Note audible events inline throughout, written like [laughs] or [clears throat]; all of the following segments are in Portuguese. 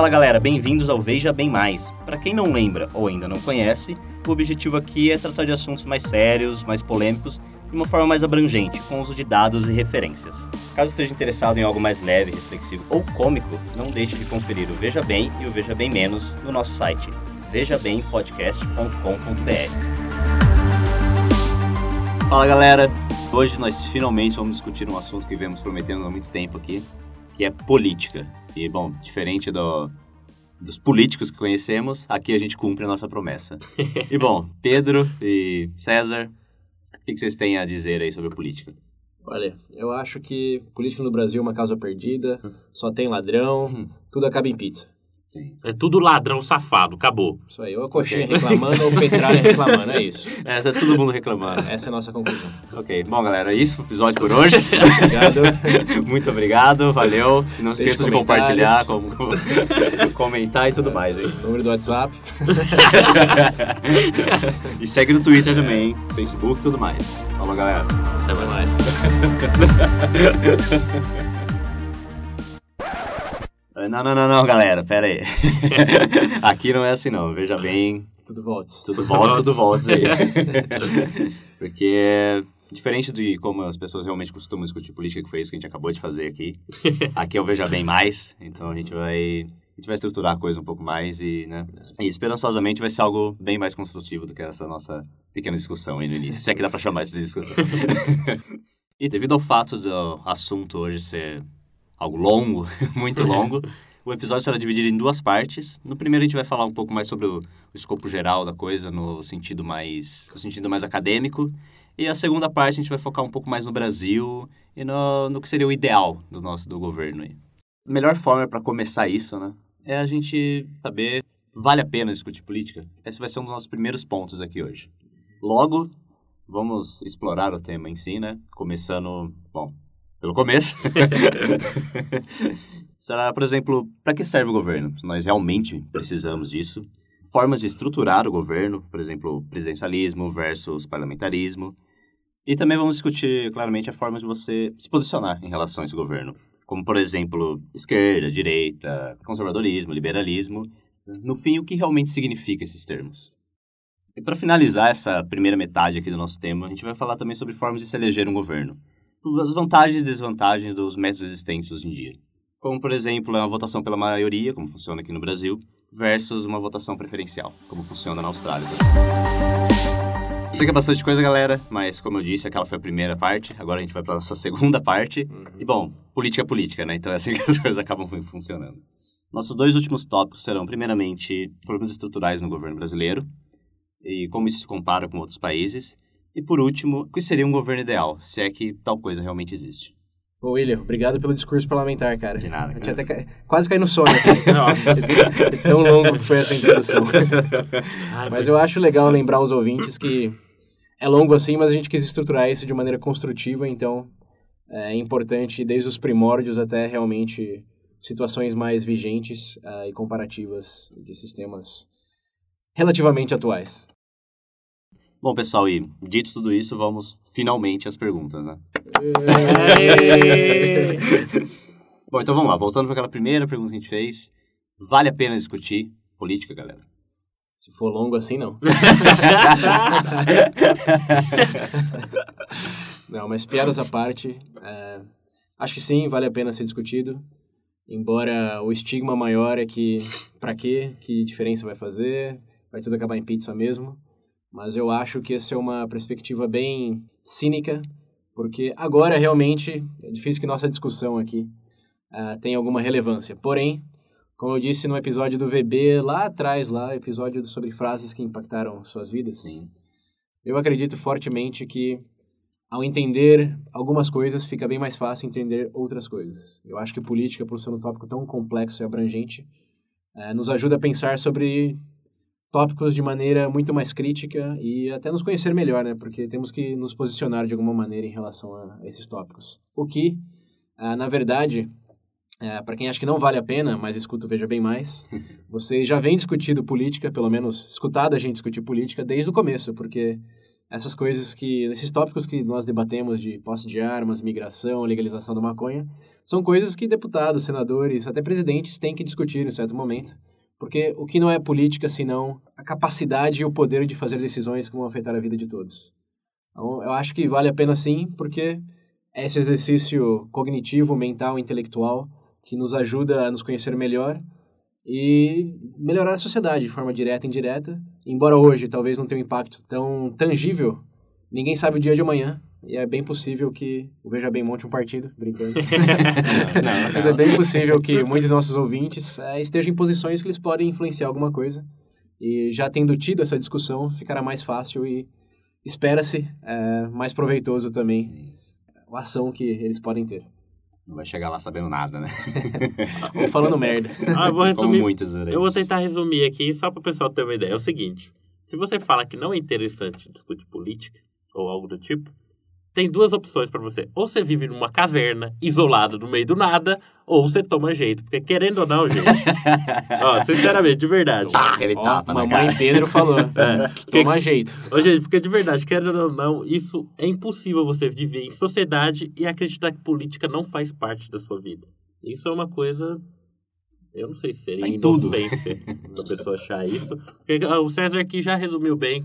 Fala galera, bem-vindos ao Veja Bem Mais. Para quem não lembra ou ainda não conhece, o objetivo aqui é tratar de assuntos mais sérios, mais polêmicos, de uma forma mais abrangente, com uso de dados e referências. Caso esteja interessado em algo mais leve, reflexivo ou cômico, não deixe de conferir o Veja Bem e o Veja Bem Menos no nosso site, vejabempodcast.com.br. Fala galera, hoje nós finalmente vamos discutir um assunto que vemos prometendo há muito tempo aqui, que é política. E, bom, diferente do, dos políticos que conhecemos, aqui a gente cumpre a nossa promessa. [laughs] e, bom, Pedro e César, o que, que vocês têm a dizer aí sobre política? Olha, eu acho que política no Brasil é uma causa perdida, só tem ladrão, tudo acaba em pizza. Sim. É tudo ladrão safado, acabou. Isso aí, ou a coxinha reclamando ou o petralha [laughs] reclamando, é isso. É, tá todo mundo reclamando. Essa é a nossa conclusão. ok, bom galera, é isso o episódio por hoje. Obrigado. [laughs] Muito obrigado, valeu. E não esqueça de compartilhar, como, [laughs] comentar e tudo mais aí. Número do WhatsApp. e segue no Twitter também, Facebook e tudo mais. Falou galera. Até mais. Não, não, não, não, galera, pera aí. [laughs] Aqui não é assim não, veja bem, Tudo voltes. tudo volta, tudo volta aí. [laughs] Porque, diferente de como as pessoas realmente costumam discutir política, que foi isso que a gente acabou de fazer aqui, aqui eu veja bem mais, então a gente vai... A gente vai estruturar a coisa um pouco mais e, né? E esperançosamente vai ser algo bem mais construtivo do que essa nossa pequena discussão aí no início. Se é que dá pra chamar isso de discussão. [laughs] e devido ao fato do assunto hoje ser algo longo, [laughs] muito longo, o episódio será dividido em duas partes. No primeiro a gente vai falar um pouco mais sobre o, o escopo geral da coisa, no sentido mais, no sentido mais acadêmico. E a segunda parte a gente vai focar um pouco mais no Brasil e no, no que seria o ideal do nosso do governo. A melhor forma para começar isso, né, é a gente saber vale a pena discutir política. Esse vai ser um dos nossos primeiros pontos aqui hoje. Logo, vamos explorar o tema em si, né? Começando, bom, pelo começo. [laughs] [laughs] Será, por exemplo, para que serve o governo? Nós realmente precisamos disso. Formas de estruturar o governo, por exemplo, presidencialismo versus parlamentarismo. E também vamos discutir claramente a forma de você se posicionar em relação a esse governo. Como, por exemplo, esquerda, direita, conservadorismo, liberalismo. No fim, o que realmente significa esses termos. E para finalizar essa primeira metade aqui do nosso tema, a gente vai falar também sobre formas de se eleger um governo as vantagens e desvantagens dos métodos existentes hoje em dia. Como, por exemplo, a votação pela maioria, como funciona aqui no Brasil, versus uma votação preferencial, como funciona na Austrália. Sei que é bastante coisa, galera, mas como eu disse, aquela foi a primeira parte, agora a gente vai para nossa [laughs] segunda parte. E bom, política é política, né? Então é assim que as [laughs] coisas acabam funcionando. Nossos dois últimos tópicos serão, primeiramente, problemas estruturais no governo brasileiro e como isso se compara com outros países, e por último, o que seria um governo ideal, se é que tal coisa realmente existe? Ô, William, obrigado pelo discurso parlamentar, cara. De nada, Eu tinha cara. até ca- quase caí no sono. Aqui. [laughs] Nossa. É tão longo que foi essa introdução. Ai, [laughs] Mas eu acho legal lembrar aos ouvintes que é longo assim, mas a gente quis estruturar isso de maneira construtiva, então é importante desde os primórdios até realmente situações mais vigentes ah, e comparativas de sistemas relativamente atuais. Bom, pessoal, e dito tudo isso, vamos finalmente às perguntas, né? [laughs] Bom, então vamos lá, voltando para aquela primeira pergunta que a gente fez. Vale a pena discutir política, galera? Se for longo assim, não. [laughs] não, mas piadas à parte, é, acho que sim, vale a pena ser discutido. Embora o estigma maior é que, pra quê? Que diferença vai fazer? Vai tudo acabar em pizza mesmo. Mas eu acho que essa é uma perspectiva bem cínica, porque agora realmente é difícil que nossa discussão aqui ah, tenha alguma relevância. Porém, como eu disse no episódio do VB lá atrás, lá, episódio sobre frases que impactaram suas vidas, Sim. eu acredito fortemente que ao entender algumas coisas, fica bem mais fácil entender outras coisas. Eu acho que política, por ser um tópico tão complexo e abrangente, eh, nos ajuda a pensar sobre tópicos de maneira muito mais crítica e até nos conhecer melhor, né? Porque temos que nos posicionar de alguma maneira em relação a esses tópicos. O que, ah, na verdade, é, para quem acha que não vale a pena, mas escuta Veja Bem Mais, [laughs] você já vem discutindo política, pelo menos escutado a gente discutir política desde o começo, porque essas coisas que, esses tópicos que nós debatemos de posse de armas, migração, legalização da maconha, são coisas que deputados, senadores, até presidentes têm que discutir em certo momento. Porque o que não é política senão a capacidade e o poder de fazer decisões que vão afetar a vida de todos. Então, eu acho que vale a pena sim, porque é esse exercício cognitivo, mental, intelectual que nos ajuda a nos conhecer melhor e melhorar a sociedade de forma direta e indireta. Embora hoje talvez não tenha um impacto tão tangível, ninguém sabe o dia de amanhã. E é bem possível que o Veja Bem monte um partido, brincando. [laughs] [laughs] não, Mas é bem possível que muitos de nossos ouvintes é, estejam em posições que eles podem influenciar alguma coisa. E já tendo tido essa discussão, ficará mais fácil e espera-se é, mais proveitoso também a ação que eles podem ter. Não vai chegar lá sabendo nada, né? [laughs] Ou falando merda. Ah, eu vou Como resumir. muitas, né? Eu vou tentar resumir aqui só para o pessoal ter uma ideia. É o seguinte: se você fala que não é interessante discutir política ou algo do tipo, tem duas opções para você. Ou você vive numa caverna, isolado no meio do nada, ou você toma jeito. Porque querendo ou não, gente. [laughs] ó, sinceramente, de verdade. Tá, ele Ó, tapa na mamãe cara. Pedro falou. [laughs] É. Toma jeito. Ô, gente, porque de verdade, querendo ou não, isso é impossível você viver em sociedade e acreditar que política não faz parte da sua vida. Isso é uma coisa. Eu não sei se seria Tá inocência da pessoa achar isso. Porque o César aqui já resumiu bem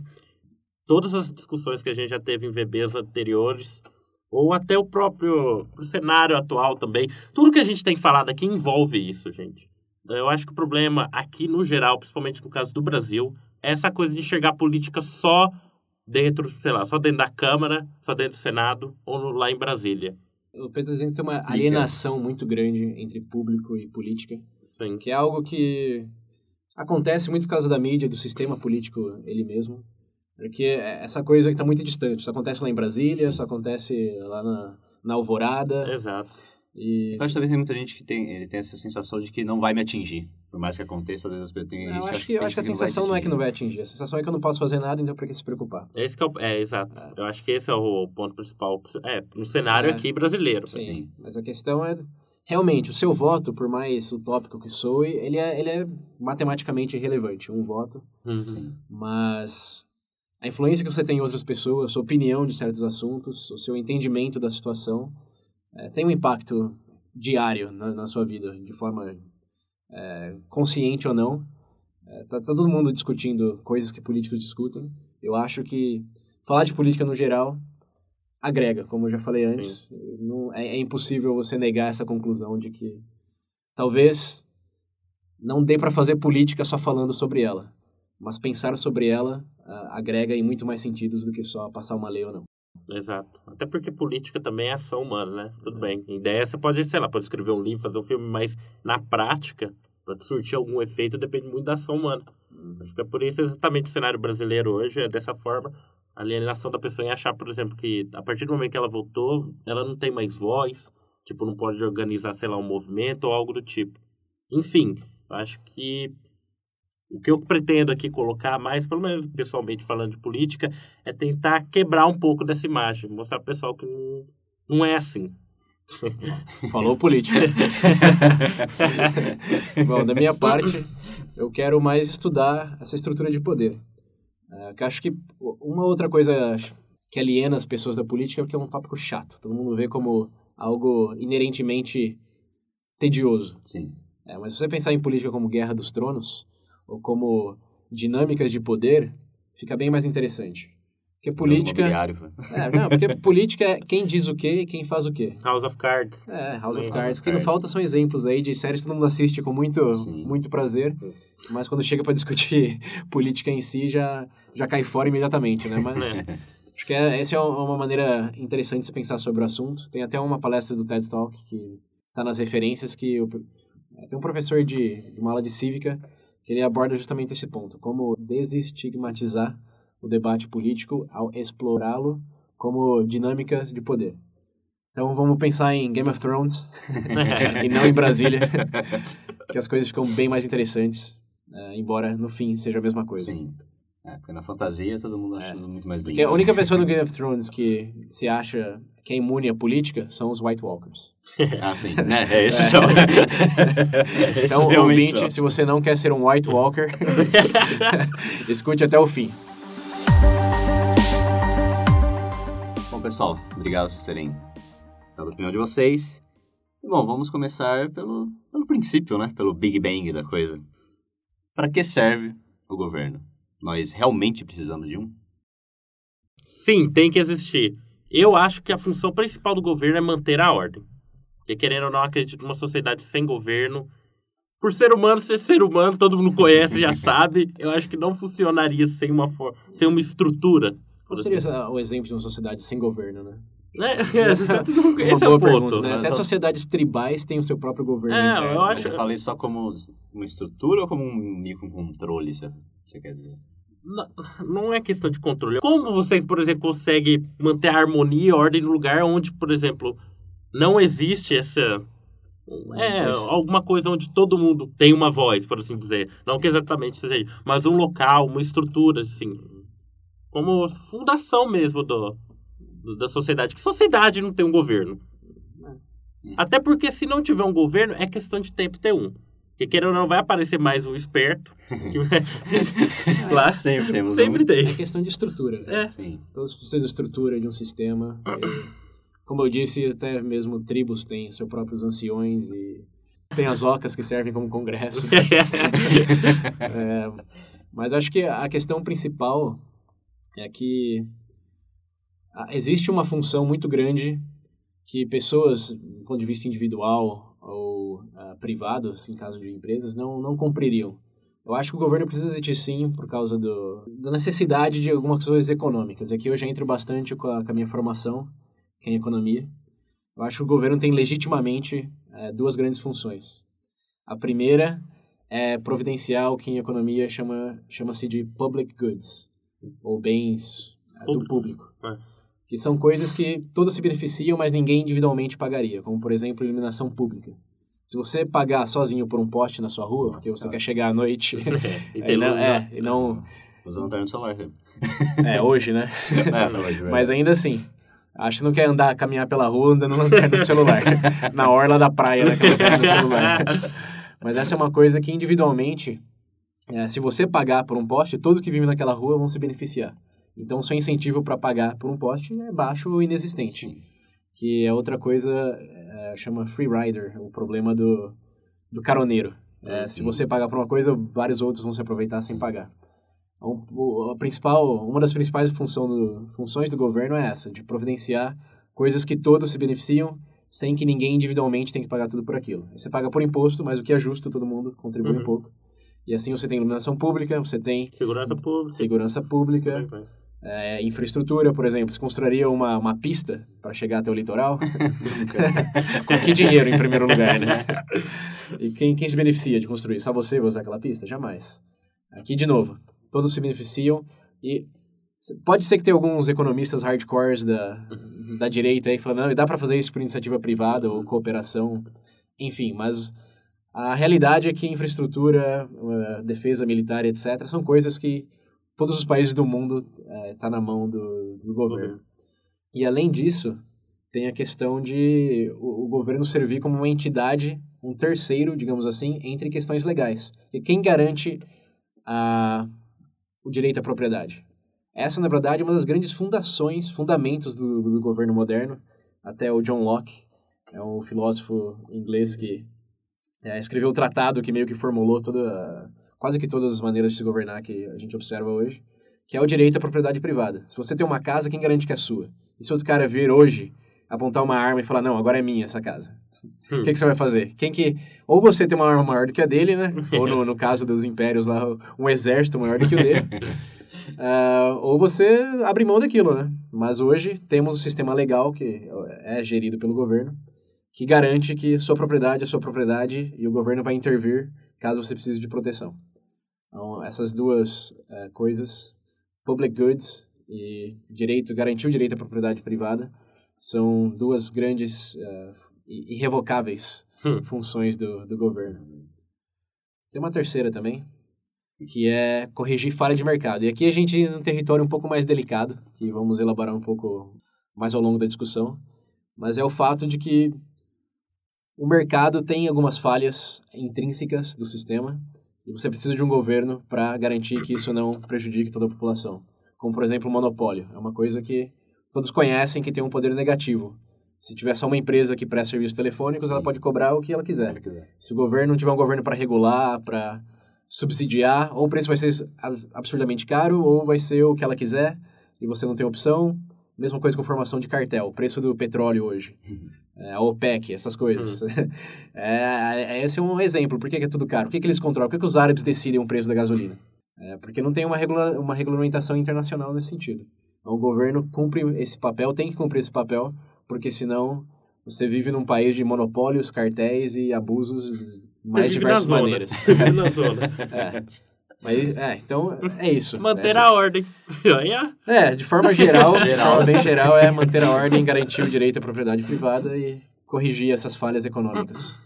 todas as discussões que a gente já teve em VBs anteriores, ou até o próprio o cenário atual também. Tudo que a gente tem falado aqui envolve isso, gente. Eu acho que o problema aqui no geral, principalmente no caso do Brasil, é essa coisa de enxergar política só dentro, sei lá, só dentro da Câmara, só dentro do Senado ou no- lá em Brasília. O Pedro dizendo que tem uma alienação muito grande entre público e política, Sim. que é algo que acontece muito por causa da mídia, do sistema político ele mesmo. Porque é essa coisa que está muito distante. Isso acontece lá em Brasília, Sim. isso acontece lá na, na Alvorada. Exato. E Eu acho que também tem muita gente que tem, ele tem essa sensação de que não vai me atingir. Por mais que aconteça, às vezes as pessoas têm gente eu acho que, eu acho que a sensação não é que não vai atingir. A sensação é que eu não posso fazer nada, então por que se preocupar? Esse que é, o, é, exato. Eu acho que esse é o ponto principal. É, no cenário É. aqui brasileiro. Sim. Sim. Mas a questão é, realmente, o seu voto, por mais utópico que soe, ele é, ele é matematicamente irrelevante. Um voto Uhum. Sim. mas a influência que você tem em outras pessoas, a sua opinião de certos assuntos, o seu entendimento da situação, eh, tem um impacto diário na, na sua vida, de forma eh, consciente ou não. Eh, tá, tá todo mundo discutindo coisas que políticos discutem. Eu acho que falar de política no geral agrega, como eu já falei antes. Não, é, é impossível você negar essa conclusão de que talvez não dê para fazer política só falando sobre ela mas pensar sobre ela ah, agrega em muito mais sentidos do que só passar uma lei ou não. Exato. Até porque política também é ação humana, né? Tudo bem. Ideia você pode, sei lá, pode escrever um livro, fazer um filme, mas na prática, para surtir algum efeito, depende muito da ação humana. Acho que é por isso exatamente o cenário brasileiro hoje é dessa forma. A alienação da pessoa em achar, por exemplo, que a partir do momento que ela votou, ela não tem mais voz, tipo, não pode organizar, sei lá, um movimento ou algo do tipo. Enfim, acho que o que eu pretendo aqui colocar mais, pelo menos pessoalmente falando de política, é tentar quebrar um pouco dessa imagem, mostrar pro pessoal que não, não é assim. [laughs] Falou política. [laughs] Bom, da minha parte, eu quero mais estudar essa estrutura de poder. Que eu acho que uma outra coisa que aliena as pessoas da política é que é um tópico chato. Todo mundo vê como algo inerentemente tedioso. Sim. É, mas se você pensar em política como Guerra dos Tronos, ou como dinâmicas de poder, fica bem mais interessante. Porque política... É, não, porque política é quem diz o quê e quem faz o quê. House of Cards. É, House of Cards. House O que não falta são exemplos aí de séries que todo mundo assiste com muito, Sim. muito prazer, mas quando chega para discutir [laughs] política em si, já, já cai fora imediatamente, né? Mas É. acho que é, essa é uma maneira interessante de se pensar sobre o assunto. Tem até uma palestra do TED Talk que tá nas referências que o, é, tem um professor de, de uma aula de cívica que ele aborda justamente esse ponto, como desestigmatizar o debate político ao explorá-lo como dinâmica de poder. Então vamos pensar em Game of Thrones [laughs] e não em Brasília, que as coisas ficam bem mais interessantes, eh, embora no fim seja a mesma coisa. Sim. É, porque na fantasia todo mundo acha muito mais lindo. Porque a única pessoa no [laughs] Game of Thrones que se acha que é imune à política são os White Walkers. [laughs] Ah, sim. Né? É, esses são. [laughs] Esses Então, ouvinte, são. se você não quer ser um White Walker, escute até o fim. pessoal, obrigado por terem dado a opinião de vocês. E, bom, vamos começar pelo, pelo princípio, né? Pelo Big Bang da coisa. Para que serve o governo? Nós realmente precisamos de um? Sim, tem que existir. Eu acho que a função principal do governo é manter a ordem. Porque, querendo ou não, acredito numa sociedade sem governo. Por ser humano, ser ser humano, todo mundo conhece, já [laughs] sabe. Eu acho que não funcionaria sem uma, for sem uma estrutura. Qual seria assim. o exemplo de uma sociedade sem governo, né? É, [laughs] esse é o ponto. Pergunta, né? Até sociedades tribais têm o seu próprio governo. É, interno. eu acho. Você fala isso só como uma estrutura ou como um microcontrole, você quer dizer? Não, é questão de controle. Como você, por exemplo, consegue manter a harmonia e a ordem no lugar onde, por exemplo, não existe essa. É, alguma coisa onde todo mundo tem uma voz, por assim dizer. Não que exatamente seja, mas um local, uma estrutura, assim. Como fundação mesmo do, da sociedade. Que sociedade não tem um governo? Até porque se não tiver um governo, é questão de tempo ter um. Porque querendo ou não, vai aparecer mais um esperto. [laughs] Lá sempre temos Sempre um. tem. É questão de estrutura. É. Sim. Todos precisam de estrutura, de um sistema. E, como eu disse, até mesmo tribos têm seus próprios anciões e tem as ocas que servem como congresso. [laughs] É, mas acho que a questão principal é que ah, existe uma função muito grande que pessoas, do ponto de vista individual ou uh, privados, em caso de empresas, não, não cumpririam. Eu acho que o governo precisa existir sim por causa do, da necessidade de algumas coisas econômicas. Aqui eu já entro bastante com a, com a minha formação que é em economia. Eu acho que o governo tem legitimamente é, duas grandes funções. A primeira é providenciar o que em economia chama chama-se de public goods ou bens é, do público, É. que são coisas que todos se beneficiam, mas ninguém individualmente pagaria, como por exemplo iluminação pública. Se você pagar sozinho por um poste na sua rua, porque você Nossa. quer chegar à noite, [laughs] e é, tem não, luz, é, né? e não, Usa lanterna no celular. é hoje, né? [laughs] é, não, hoje, Mas ainda assim, acho que não quer andar, caminhar pela rua andando lanterna no celular. [laughs] na orla da praia, né? No celular. Mas essa é uma coisa que individualmente, é, se você pagar por um poste, todos que vivem naquela rua vão se beneficiar. Então, seu incentivo para pagar por um poste é baixo ou inexistente. Sim. Que é outra coisa, é, chama free rider, o problema do, do caroneiro. É, se você pagar por uma coisa, vários outros vão se aproveitar sem pagar. Então, o- a principal, uma das principais função do, funções do governo é essa, de providenciar coisas que todos se beneficiam sem que ninguém individualmente tenha que pagar tudo por aquilo. Você paga por imposto, mas o que é justo, todo mundo contribui um Uhum. pouco. E assim você tem iluminação pública, você tem Segurança pública. segurança pública, é, infraestrutura, por exemplo. Você construiria uma, uma pista para chegar até o litoral? [laughs] Com que dinheiro, em primeiro lugar, né? [laughs] E quem, quem se beneficia de construir? Só você vai usar aquela pista? Jamais. Aqui, de novo, todos se beneficiam e pode ser que tenha alguns economistas hardcores da, da direita aí falando, não, dá para fazer isso por iniciativa privada ou cooperação, enfim, mas a realidade é que infraestrutura, eh, defesa militar, etc., são coisas que todos os países do mundo está na mão do, do governo. E além disso, tem a questão de o, o governo servir como uma entidade, um terceiro, digamos assim, entre questões legais. E quem garante a, o direito à propriedade? Essa, na verdade, é uma das grandes fundações, fundamentos do, do governo moderno. Até o John Locke, é um filósofo inglês que é, escreveu o tratado que meio que formulou toda, quase que todas as maneiras de se governar que a gente observa hoje, que é o direito à propriedade privada. Se você tem uma casa, quem garante que é sua? E se outro cara vir hoje, apontar uma arma e falar, não, agora é minha essa casa? O que, que você vai fazer? Quem que... Ou você tem uma arma maior do que a dele, né? [laughs] ou no, no caso dos impérios lá, um exército maior do que o dele. [laughs] Ah, ou você abre mão daquilo, né? Mas hoje temos um sistema legal que é gerido pelo governo, que garante que sua propriedade é sua propriedade e o governo vai intervir caso você precise de proteção. Então, essas duas eh, coisas, public goods e direito, garantir o direito à propriedade privada, são duas grandes, e irrevocáveis Hum. funções do, do governo. Tem uma terceira também, que é corrigir falha de mercado. E aqui a gente entra num território um pouco mais delicado, que vamos elaborar um pouco mais ao longo da discussão, mas é o fato de que o mercado tem algumas falhas intrínsecas do sistema e você precisa de um governo para garantir que isso não prejudique toda a população. Como, por exemplo, o monopólio. É uma coisa que todos conhecem que tem um poder negativo. Se tiver só uma empresa que presta serviços telefônicos, Sim. ela pode cobrar o que ela quiser. Se quiser. Se o governo não tiver um governo para regular, para subsidiar, ou o preço vai ser ab- absurdamente caro, ou vai ser o que ela quiser e você não tem opção. Mesma coisa com formação de cartel, o preço do petróleo hoje, é, a OPEC, essas coisas. [laughs] É, é, esse é um exemplo. Por que, é tudo caro? Por que, que eles controlam? Por que, que os árabes decidem o preço da gasolina? É, porque não tem uma, regula uma regulamentação internacional nesse sentido. Então, o governo cumpre esse papel, tem que cumprir esse papel, porque senão você vive num país de monopólios, cartéis e abusos de mais diversas maneiras. Você vive na zona. [laughs] É. Mas, é, então, é isso. Manter Essa- a ordem. [laughs] É, de forma geral, de Geral. forma bem geral, é manter a ordem, garantir o direito à propriedade privada e corrigir essas falhas econômicas.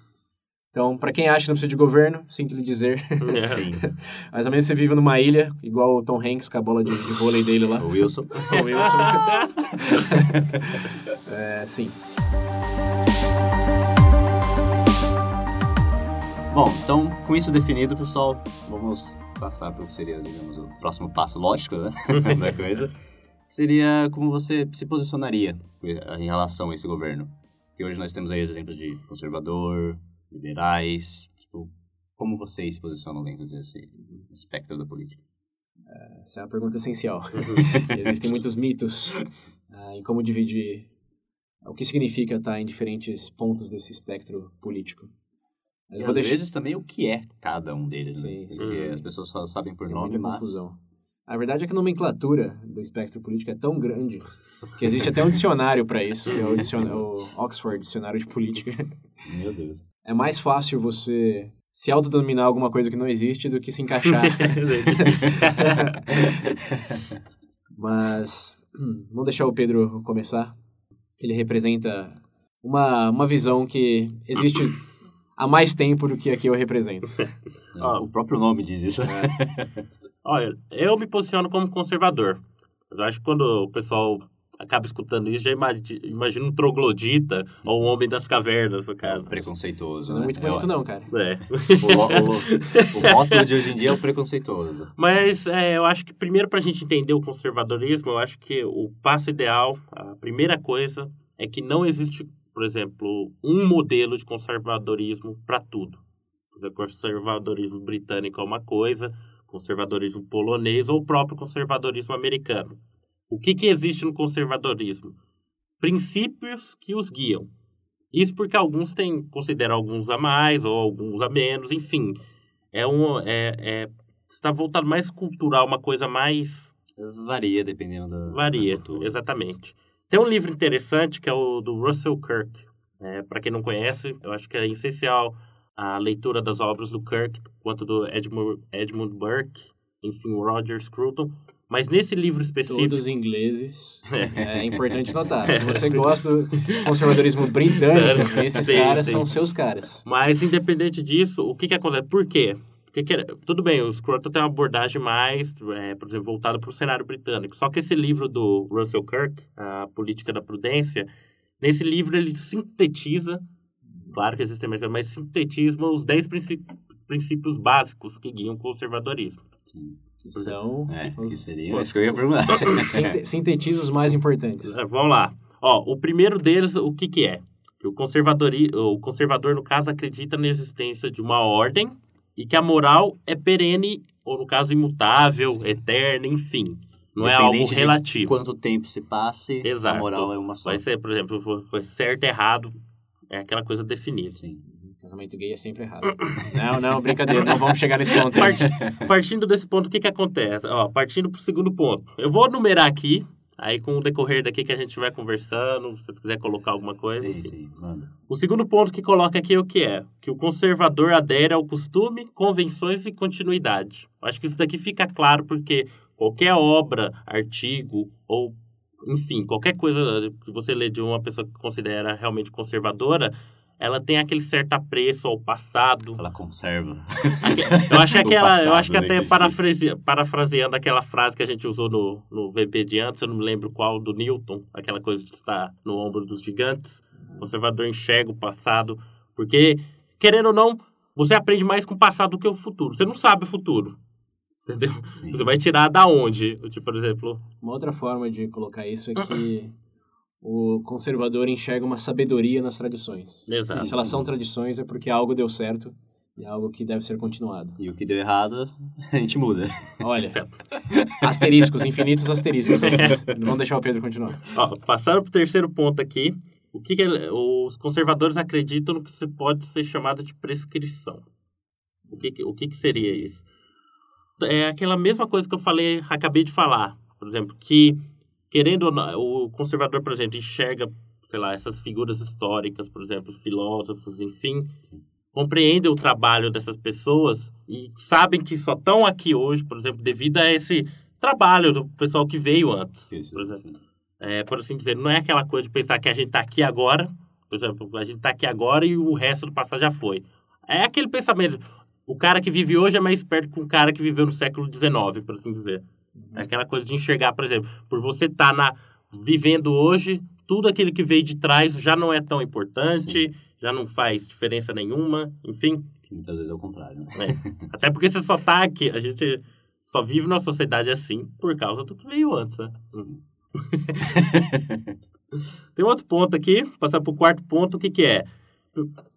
Então, para quem acha que não precisa de governo, sinto lhe dizer, É. Sim. [laughs] mais ou menos você vive numa ilha, igual o Tom Hanks com a bola de, de vôlei dele lá. O Wilson. [laughs] O Wilson. é, sim. Bom, então, com isso definido, pessoal, vamos passar para o que seria, digamos, o próximo passo lógico, né? [laughs] da coisa. Seria como você se posicionaria em relação a esse governo. Porque hoje nós temos aí exemplos de conservador, liberais, tipo, como vocês se posicionam dentro desse espectro da política? Essa é uma pergunta essencial. [laughs] Existem muitos mitos ah, em como dividir o que significa estar em diferentes pontos desse espectro político. E às deixar- vezes também o que é cada um deles, né? Sim, sim, Porque sim. as pessoas só sabem por Tem nome, mas... confusão. A verdade é que a nomenclatura do espectro político é tão grande [laughs] que existe até um dicionário para isso, que é o, o Oxford Dicionário de Política. Meu Deus. É mais fácil você se autodenominar alguma coisa que não existe do que se encaixar. [laughs] [laughs] Mas hum, vamos deixar o Pedro começar. Ele representa uma, uma visão que existe há mais tempo do que aqui eu represento. [laughs] Ó. o próprio nome diz isso. [laughs] Olha, eu me posiciono como conservador. Mas eu acho que quando o pessoal acaba escutando isso, já imagi- imagina um troglodita ou um homem das cavernas, no caso. Preconceituoso, Não é né? muito bonito ó, não, cara. É. [laughs] O, o, o moto de hoje em dia é o preconceituoso. Mas é, eu acho que primeiro para a gente entender o conservadorismo, eu acho que o passo ideal, a primeira coisa, é que não existe, por exemplo, um modelo de conservadorismo para tudo. Exemplo, conservadorismo britânico é uma coisa, conservadorismo polonês ou o próprio conservadorismo americano. O que, que existe no conservadorismo? Princípios que os guiam. Isso porque alguns têm, consideram alguns a mais ou alguns a menos, enfim. É um, é, é está voltado mais cultural, uma coisa mais Varia dependendo da. varia, da exatamente. Tem um livro interessante que é o do Russell Kirk. É, Para quem não conhece, eu acho que é essencial a leitura das obras do Kirk, quanto do Edmund, Edmund Burke, enfim, o Roger Scruton. Mas nesse livro específico, Todos ingleses. [laughs] É importante notar. Se você [laughs] gosta do conservadorismo britânico, esses Sim, caras sim. são seus caras. Mas, independente disso, o que, que acontece? Por quê? Porque, que- tudo bem, o Scruton tem uma abordagem mais, é, por exemplo, voltada para o cenário britânico. Só que esse livro do Russell Kirk, A Política da Prudência, nesse livro ele sintetiza, claro que existem mais mas sintetiza os 10 princípios, princípios básicos que guiam o conservadorismo. Sim. Que são É, que os... seria isso que eu ia perguntar. [laughs] sinte- Sintetiza os mais importantes. É, Vamos lá. Ó, o primeiro deles, o que que é? Que o, conservadori, o conservador, no caso, acredita na existência de uma ordem e que a moral é perene, ou no caso, imutável, eterna, enfim. Não é algo relativo. Quanto tempo se passe, Exato. a moral é uma só. Vai ser, por exemplo, foi- certo, errado, é aquela coisa definida. Sim. Casamento gay é sempre errado. [laughs] Não, não, brincadeira. Não vamos chegar nesse ponto. partindo desse ponto, o que que acontece? Ó, partindo pro segundo ponto. Eu vou numerar aqui, aí com o decorrer daqui que a gente vai conversando, se você quiser colocar alguma coisa, Sim, enfim. sim. Manda. O segundo ponto que coloca aqui é o que é? Que o conservador adere ao costume, convenções e continuidade. Eu Acho que isso daqui fica claro porque qualquer obra, artigo ou, enfim, qualquer coisa que você lê de uma pessoa que considera realmente conservadora, ela tem aquele certo apreço ao passado. Ela conserva. Eu acho que [laughs] aquela, eu acho que passado, até né, parafrase- parafraseando aquela frase que a gente usou no, no VP de antes, eu não me lembro qual, do Newton, aquela coisa de estar no ombro dos gigantes. O conservador enxerga o passado, porque, querendo ou não, você aprende mais com o passado do que o futuro. Você não sabe o futuro. Entendeu? Sim. Você vai tirar da onde? Tipo, por exemplo... Uma outra forma de colocar isso é que [clears throat] o conservador enxerga uma sabedoria nas tradições. Exato. Se elas são tradições é porque algo deu certo e é algo que deve ser continuado. E o que deu errado, [laughs] a gente muda. Olha, [laughs] asteriscos, infinitos asteriscos. Vamos deixar o Pedro continuar. Ó, passando para o terceiro ponto aqui, o que, que os conservadores acreditam no que se pode ser chamado de prescrição. O que, o que, que seria isso? É aquela mesma coisa que eu falei, acabei de falar. Por exemplo, que querendo ou não, o conservador, por exemplo, enxerga, sei lá, essas figuras históricas, por exemplo, filósofos, enfim, Sim. compreendem o trabalho dessas pessoas e sabem que só estão aqui hoje, por exemplo, devido a esse trabalho do pessoal que veio antes, Isso, por exemplo. É, por assim dizer, não é aquela coisa de pensar que a gente está aqui agora, por exemplo, a gente está aqui agora e o resto do passado já foi. É aquele pensamento, o cara que vive hoje é mais esperto que um cara que viveu no século XIX, por assim dizer. É aquela coisa de enxergar, por exemplo, por você estar tá na vivendo hoje, tudo aquilo que veio de trás já não é tão importante, Sim. já não faz diferença nenhuma, enfim. Muitas vezes é o contrário. Né? É. Até porque você só tá aqui, a gente só vive numa sociedade assim por causa do que veio antes, né? [laughs] Tem outro ponto aqui, passar para o quarto ponto, o que, que é?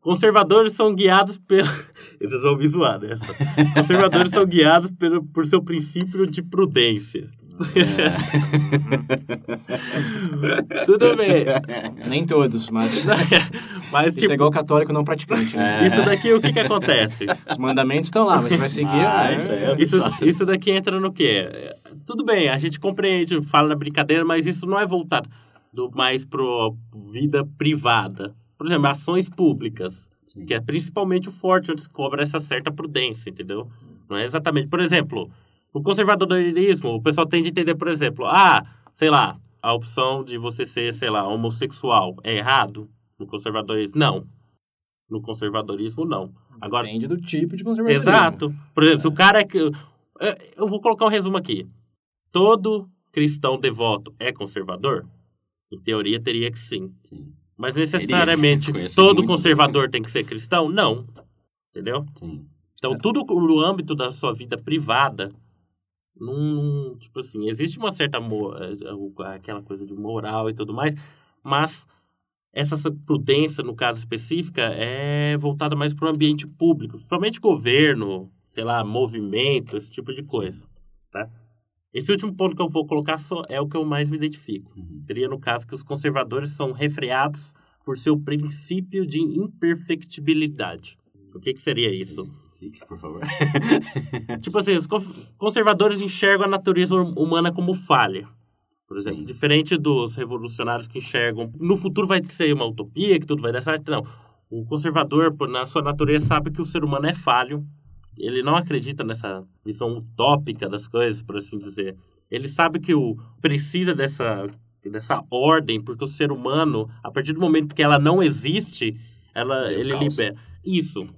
Conservadores são guiados pelo. [laughs] Esses vão me zoar nessa. Conservadores são guiados pelo, por seu princípio de prudência. É. [laughs] Tudo bem. Nem todos, mas. [laughs] mas Isso tipo... é igual católico não praticante. Né? É. Isso daqui, o que, que acontece? Os mandamentos estão lá, mas você vai seguir. Ah, é. isso, é isso, isso daqui entra no quê? Tudo bem, a gente compreende, fala na brincadeira, mas isso não é voltado do, mais para vida privada por exemplo, ações públicas, Sim. que é principalmente o forte onde se cobra essa certa prudência, entendeu? Não é exatamente. Por exemplo, o conservadorismo, o pessoal tem de entender, por exemplo, ah, sei lá, a opção de você ser, sei lá, homossexual é errado no conservadorismo? Não. No conservadorismo, não. Agora, Depende do tipo de conservadorismo. Exato. Por exemplo, é. se o cara é que. Eu vou colocar um resumo aqui. Todo cristão devoto é conservador? Em teoria, teria que sim. Sim. Mas necessariamente todo conservador tem que ser cristão? Não. Entendeu? Sim. Então, tudo no âmbito da sua vida privada, num, tipo assim, existe uma certa é, é, aquela coisa de moral e tudo mais, mas essa prudência, no caso específico, é voltada mais para o ambiente público, principalmente governo, sei lá, movimento, esse tipo de coisa, Sim. tá? Esse último ponto que eu vou colocar só é o que eu mais me identifico. Uhum. Seria no caso que os conservadores são refreados por seu princípio de imperfectibilidade. O que, que seria isso? Fique, por favor. [laughs] tipo assim, os conservadores enxergam a natureza humana como falha. Por exemplo, Sim. diferente dos revolucionários que enxergam no futuro vai ser uma utopia, que tudo vai dar certo. Não. O conservador, na sua natureza, sabe que o ser humano é falho ele não acredita nessa visão utópica das coisas, por assim dizer. Ele sabe que o precisa dessa dessa ordem, porque o ser humano, a partir do momento que ela não existe, ela ele caos. libera isso.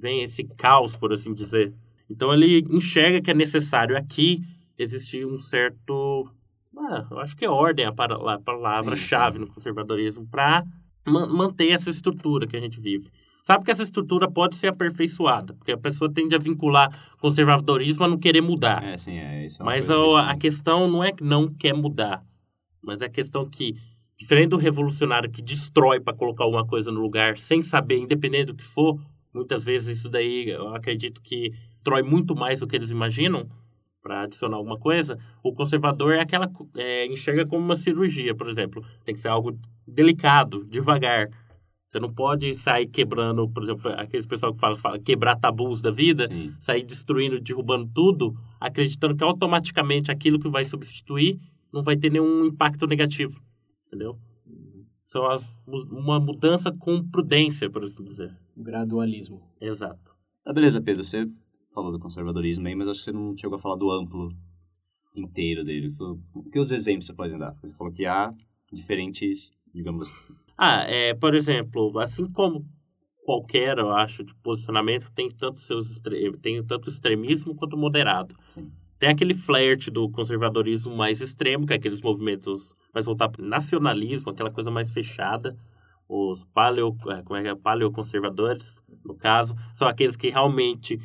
Vem esse caos, por assim dizer. Então ele enxerga que é necessário aqui existir um certo, ah, eu acho que é ordem a palavra-chave no conservadorismo para manter essa estrutura que a gente vive sabe que essa estrutura pode ser aperfeiçoada, porque a pessoa tende a vincular conservadorismo a não querer mudar. É, sim, é isso. É mas a, a questão não é que não quer mudar, mas é a questão que, diferente do revolucionário que destrói para colocar uma coisa no lugar sem saber, independente do que for, muitas vezes isso daí eu acredito que destrói muito mais do que eles imaginam para adicionar alguma coisa, o conservador é aquela é, enxerga como uma cirurgia, por exemplo, tem que ser algo delicado, devagar. Você não pode sair quebrando, por exemplo, aqueles pessoal que fala, fala quebrar tabus da vida, Sim. sair destruindo, derrubando tudo, acreditando que automaticamente aquilo que vai substituir não vai ter nenhum impacto negativo. Entendeu? Só uma mudança com prudência, por assim dizer. Gradualismo. Exato. Tá, beleza, Pedro. Você falou do conservadorismo aí, mas acho que você não chegou a falar do amplo inteiro dele. Que outros exemplos você pode dar? Você falou que há diferentes, digamos, ah, é, por exemplo, assim como qualquer, eu acho, de posicionamento, tem tanto, seus tem tanto extremismo quanto moderado. Sim. Tem aquele flerte do conservadorismo mais extremo, que é aqueles movimentos mais voltados para nacionalismo, aquela coisa mais fechada. Os paleo, é, como é que é? paleoconservadores, no caso, são aqueles que realmente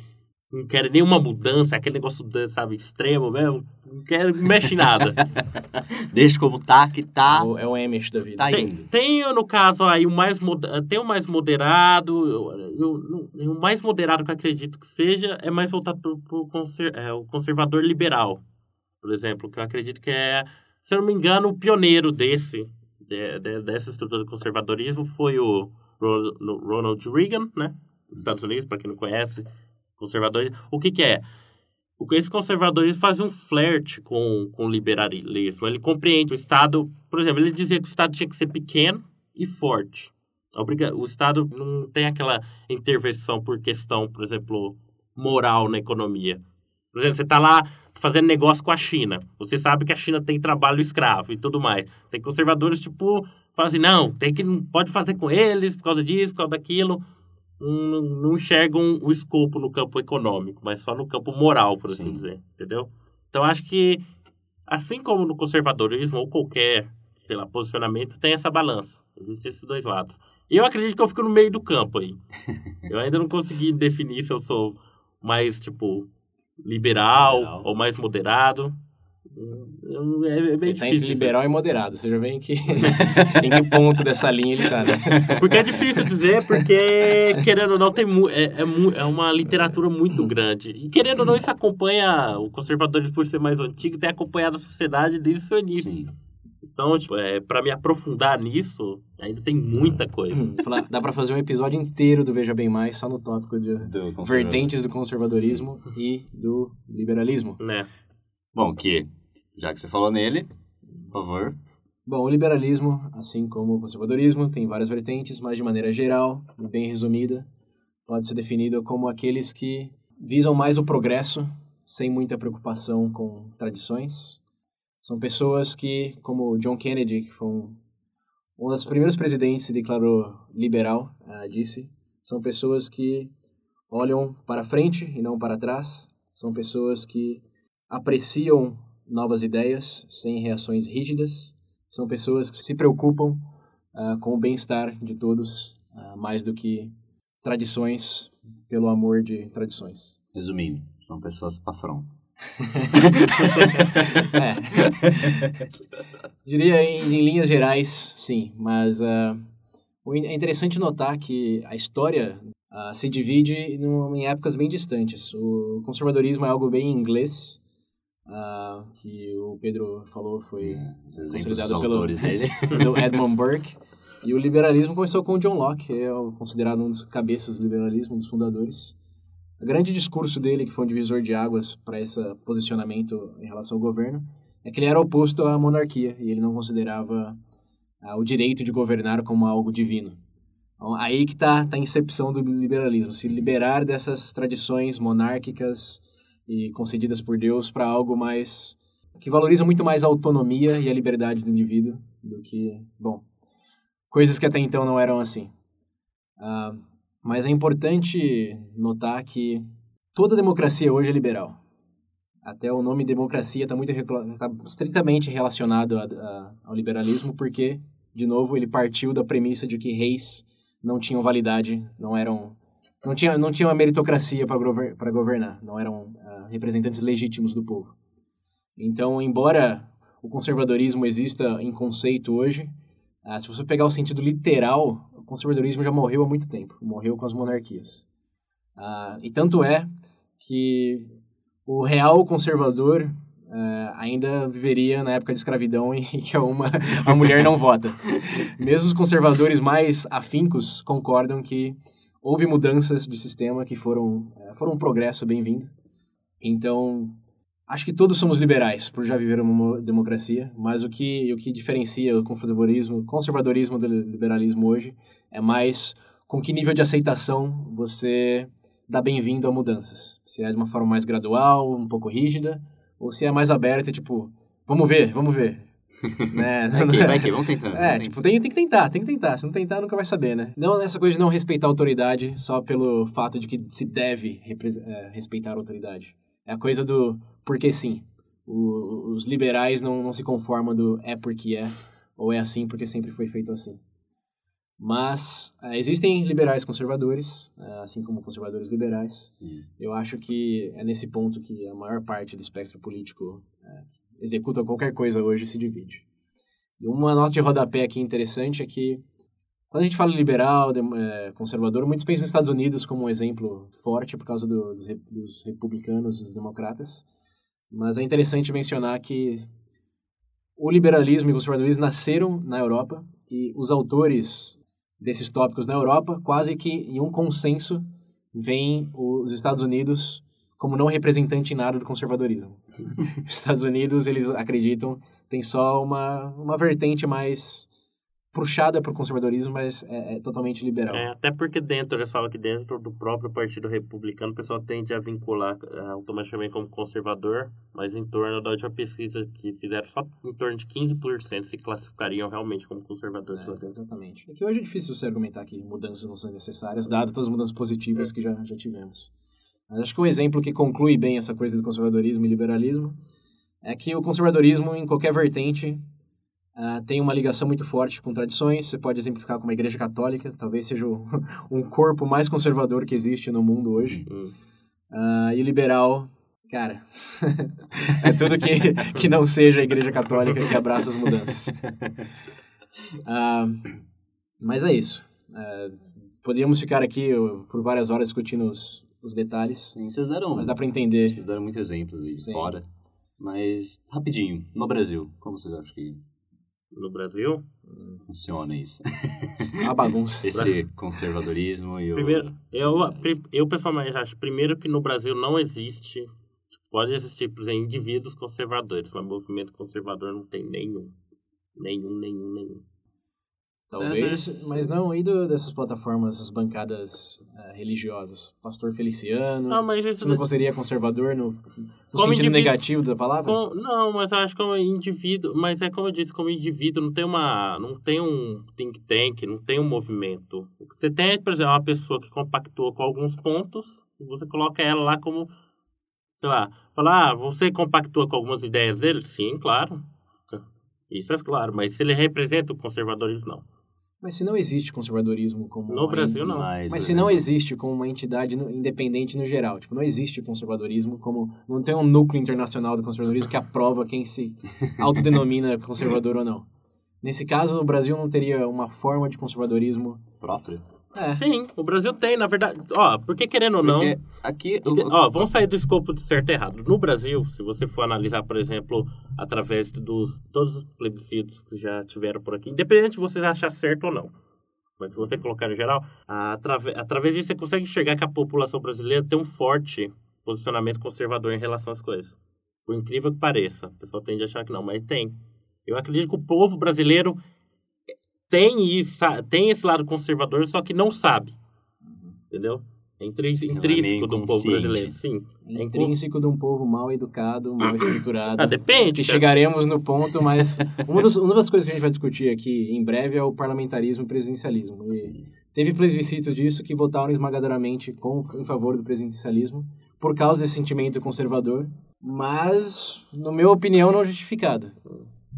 não querem nenhuma mudança, aquele negócio, sabe, extremo mesmo, não quer mexe nada. [laughs] Deixa como tá, que tá. É o, é o Amish da vida. Tá Tem, indo. tem, no caso, aí o mais, mod- tem o mais moderado, eu, eu- eu- o mais moderado que eu acredito que seja é mais voltado pro, pro conser, é, o conservador liberal, por exemplo, que eu acredito que é, se eu não me engano, o pioneiro desse, de- de- dessa estrutura do conservadorismo foi o Ronald Reagan, né, dos Estados Unidos, para quem não conhece, conservador. O que que é? Esse conservadorismo faz um flerte com, com o liberalismo. Ele compreende o Estado... Por exemplo, ele dizia que o Estado tinha que ser pequeno e forte. O Estado não tem aquela intervenção por questão, por exemplo, moral na economia. Por exemplo, você está lá fazendo negócio com a China. Você sabe que a China tem trabalho escravo e tudo mais. Tem conservadores, tipo, falam assim, não, tem que, não pode fazer com eles por causa disso, por causa daquilo. Não, não enxergam o escopo no campo econômico, mas só no campo moral, por assim Sim. dizer. Entendeu? Então, acho que, assim como no conservadorismo ou qualquer, sei lá, posicionamento, tem essa balança. Existem esses dois lados. Eu acredito que eu fico no meio do campo aí. [laughs] eu ainda não consegui definir se eu sou mais, tipo, liberal, Liberal. ou mais moderado. Eu- É, é bem Ele tá difícil. entre dizer. liberal e moderado. Você já vê em que, [laughs] em que ponto dessa linha ele tá, né? Porque é difícil dizer, porque, querendo ou não, tem é, é, é uma literatura muito grande. E querendo ou não, isso acompanha, o conservadorismo por ser mais antigo, tem acompanhado a sociedade desde o seu início. Sim. Então, tipo, é, para me aprofundar nisso, ainda tem muita coisa. Falar- Dá pra fazer um episódio inteiro do Veja Bem Mais só no tópico de Do vertentes do conservadorismo e do liberalismo. né? Bom, que, já que você falou nele, por favor. Bom, o liberalismo, assim como o conservadorismo, tem várias vertentes, mas de maneira geral, e bem resumida, pode ser definido como aqueles que visam mais o progresso, sem muita preocupação com tradições. São pessoas que, como John Kennedy, que foi um, um dos primeiros presidentes que se declarou liberal, ah, disse, são pessoas que olham para frente e não para trás. São pessoas que apreciam novas ideias sem reações rígidas. São pessoas que se preocupam ah, com o bem-estar de todos, ah, mais do que tradições pelo amor de tradições. Resumindo, são pessoas pafrão. [laughs] É. Diria em, em linhas gerais, sim, mas in- é interessante notar que a história ah, se divide em épocas bem distantes. O conservadorismo é algo bem inglês, ah, que o Pedro falou foi É, Consolidado pelo- dele. [laughs] do Edmund Burke. E o liberalismo começou com o John Locke, é considerado um dos cabeças do liberalismo, um dos fundadores. O grande discurso dele, que foi um divisor de águas para esse posicionamento em relação ao governo, é que ele era oposto à monarquia e ele não considerava ah, o direito de governar como algo divino. Então, aí que está tá a incepção do liberalismo, se liberar dessas tradições monárquicas e concedidas por Deus para algo mais que valoriza muito mais a autonomia e a liberdade do indivíduo do que, bom, coisas que até então não eram assim. Ah, mas é importante notar que toda democracia hoje é liberal. Até o nome democracia está muito tá estritamente relacionado a- a- ao liberalismo, porque, de novo, ele partiu da premissa de que reis não tinham validade, não eram não tinha não tinha uma meritocracia para gover, para governar, não eram ah, representantes legítimos do povo. Então, embora o conservadorismo exista em conceito hoje, ah, se você pegar o sentido literal, o conservadorismo já morreu há muito tempo, morreu com as monarquias. Ah, e tanto é que o real conservador ah, ainda viveria na época de escravidão [laughs] em que uma, a mulher não vota. Mesmo os conservadores mais afincos concordam que houve mudanças de sistema que foram, eh, foram um progresso bem-vindo. Então, acho que todos somos liberais por já viver uma mo- democracia, mas o que, o que diferencia o conservadorismo, conservadorismo do liberalismo hoje é mais com que nível de aceitação você dá bem-vindo a mudanças. Se é de uma forma mais gradual, um pouco rígida, ou se é mais aberta, tipo, vamos ver, vamos ver. [laughs] né? Vai que, vai que, vamos tentando. É, vamos tipo, tem, tem que tentar, tem que tentar. Se não tentar, nunca vai saber, né? Não essa coisa de não respeitar a autoridade só pelo fato de que se deve é, respeitar a autoridade. É a coisa do porque sim. O- os liberais não, não se conformam do é porque é, ou é assim porque sempre foi feito assim. Mas uh, existem liberais conservadores, uh, assim como conservadores liberais. Sim. Eu acho que é nesse ponto que a maior parte do espectro político uh, executa qualquer coisa hoje se divide. E uma nota de rodapé aqui interessante é que quando a gente fala liberal, é, conservador, muitos pensam nos Estados Unidos como um exemplo forte por causa do, dos, dos republicanos e dos democratas. Mas é interessante mencionar que o liberalismo e o conservadorismo nasceram na Europa e os autores desses tópicos na Europa, quase que em um consenso, veem os Estados Unidos como não representante em nada do conservadorismo. [laughs] Os Estados Unidos, eles acreditam, tem só uma, uma vertente mais puxada para o conservadorismo, mas é, é, totalmente liberal. É, até porque dentro, eles falam que dentro do próprio Partido Republicano, o pessoal tende a vincular automaticamente como conservador, mas em torno da última pesquisa que fizeram, só em torno de 15% se classificariam realmente como conservadores. É, exatamente. É que hoje é difícil você argumentar que mudanças não são necessárias, dado todas as mudanças positivas é. que já, já tivemos. Mas acho que um exemplo que conclui bem essa coisa do conservadorismo e liberalismo é que o conservadorismo, em qualquer vertente, Uh, tem uma ligação muito forte com tradições. Você pode exemplificar com uma igreja católica, talvez seja o, [laughs] um corpo mais conservador que existe no mundo hoje. Uh, e liberal, cara, [laughs] é tudo que, que não seja a igreja católica que abraça as mudanças. Uh, [laughs] mas é isso. poderíamos ficar aqui por várias horas discutindo os, os detalhes. Sim, vocês deram, mas dá para entender. Vocês deram muitos exemplos aí Sim. fora. Mas, rapidinho, no Brasil, como vocês acham que no Brasil. Funciona isso. A bagunça. [laughs] Esse conservadorismo e o... Primeiro, eu, eu pessoalmente acho, primeiro, que no Brasil não existe, pode existir, por exemplo, indivíduos conservadores, mas movimento conservador não tem nenhum. Nenhum, nenhum, nenhum. Talvez, mas não e do, dessas plataformas, essas bancadas uh, religiosas. Pastor Feliciano. Mas isso você não consideraria conservador no, no sentido negativo da palavra? Com, não, mas eu acho que como indivíduo, mas é como eu disse, como indivíduo não tem uma, não tem um think tank, não tem um movimento. Você tem, por exemplo, uma pessoa que compactua com alguns pontos, e você coloca ela lá como, sei lá, falar, ah, você compactua com algumas ideias dele? Sim, claro. Isso é claro, mas se ele representa o conservadorismo, não. Mas se não existe conservadorismo como. No Brasil, não. Mas, mas se não existe como uma entidade independente no geral, tipo, não existe conservadorismo como. Não tem um núcleo internacional do conservadorismo que aprova quem se [laughs] autodenomina conservador ou não. Nesse caso, o Brasil não teria uma forma de conservadorismo própria. É. Sim, o Brasil tem, na verdade. Ó, porque querendo ou não. Porque aqui. Ó, vamos sair do escopo de certo e errado. No Brasil, se você for analisar, por exemplo, através dos todos os plebiscitos que já tiveram por aqui, independente de você achar certo ou não. Mas se você colocar no geral, atrave, através disso você consegue enxergar que a população brasileira tem um forte posicionamento conservador em relação às coisas. Por incrível que pareça. O pessoal tende a achar que não, mas tem. Eu acredito que o povo brasileiro tem, isso, tem esse lado conservador, só que não sabe. Entendeu? É intrínseco é do povo brasileiro, sim. É intrínseco de um povo mal educado, mal [clears throat] estruturado. ah, depende. Que chegaremos no ponto, mas uma, dos, uma das coisas que a gente vai discutir aqui em breve é o parlamentarismo e presidencialismo. E teve plebiscitos disso que votaram esmagadoramente com, em favor do presidencialismo por causa desse sentimento conservador, mas, na minha opinião, não justificado.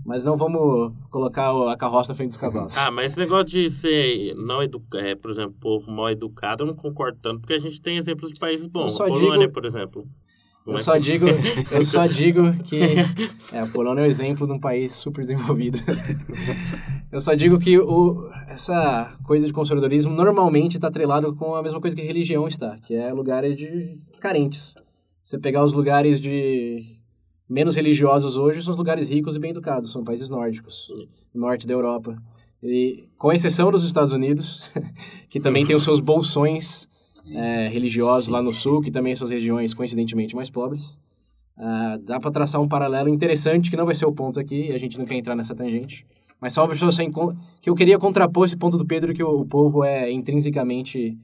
Mas não vamos colocar a carroça na frente dos cavalos. Ah, mas esse negócio de ser não educado, é, por exemplo, povo mal educado, eu não concordo tanto, porque a gente tem exemplos de países bons. A Polônia, digo... por exemplo. Eu só, digo, eu só [laughs] digo que é, a Polônia é um exemplo de um país super desenvolvido. [laughs] eu só digo que o, essa coisa de conservadorismo normalmente está atrelado com a mesma coisa que religião está, que é lugares de carentes. Você pegar os lugares de menos religiosos hoje são os lugares ricos e bem educados, são países nórdicos, norte da Europa. E, com exceção dos Estados Unidos, [laughs] que também tem os seus bolsões é, religiosos Sim. lá no sul, que também são as regiões coincidentemente mais pobres. Uh, dá para traçar um paralelo interessante, que não vai ser o ponto aqui, a gente não quer entrar nessa tangente. Mas só uma pessoa que eu queria contrapor esse ponto do Pedro, que o, o povo é intrinsecamente,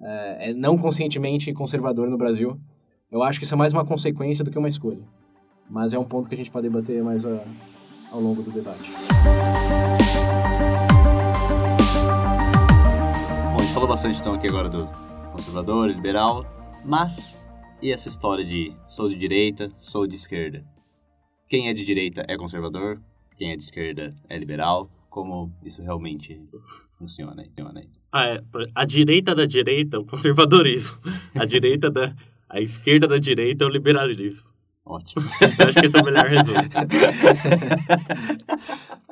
é, é não conscientemente conservador no Brasil. Eu acho que isso é mais uma consequência do que uma escolha. Mas é um ponto que a gente pode debater mais a, ao longo do debate. Bom, a gente falou bastante então aqui agora do conservador, liberal, mas e essa história de sou de direita, sou de esquerda? Quem é de direita é conservador, quem é de esquerda é liberal. como isso realmente funciona aí. Funciona aí. Ah, é. A direita da direita é o conservadorismo. [laughs] A direita da... A esquerda da direita é o liberalismo. Ótimo. Eu [laughs] acho que esse é o melhor resumo. [laughs]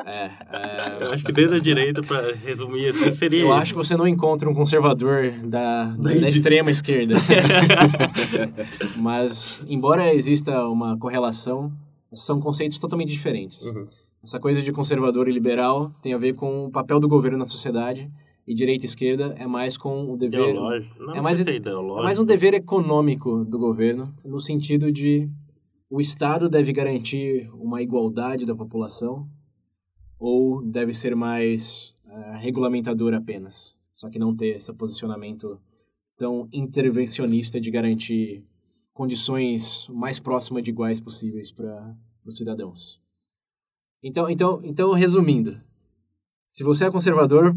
É, é, Eu acho que desde a direita, pra resumir assim, seria eu acho que você não encontra um conservador da, da, Da extrema esquerda. [laughs] Mas, embora exista uma correlação, são conceitos totalmente diferentes. Uhum. Essa coisa de conservador e liberal tem a ver com o papel do governo na sociedade, e direita e esquerda é mais com o dever. Ideológico. Não, É mais- é É ideológico. mais um dever econômico do governo, no sentido de o Estado deve garantir uma igualdade da população ou deve ser mais eh, regulamentador apenas, só que não ter esse posicionamento tão intervencionista de garantir condições mais próximas de iguais possíveis para os cidadãos. Então, então, então, resumindo, se você é conservador,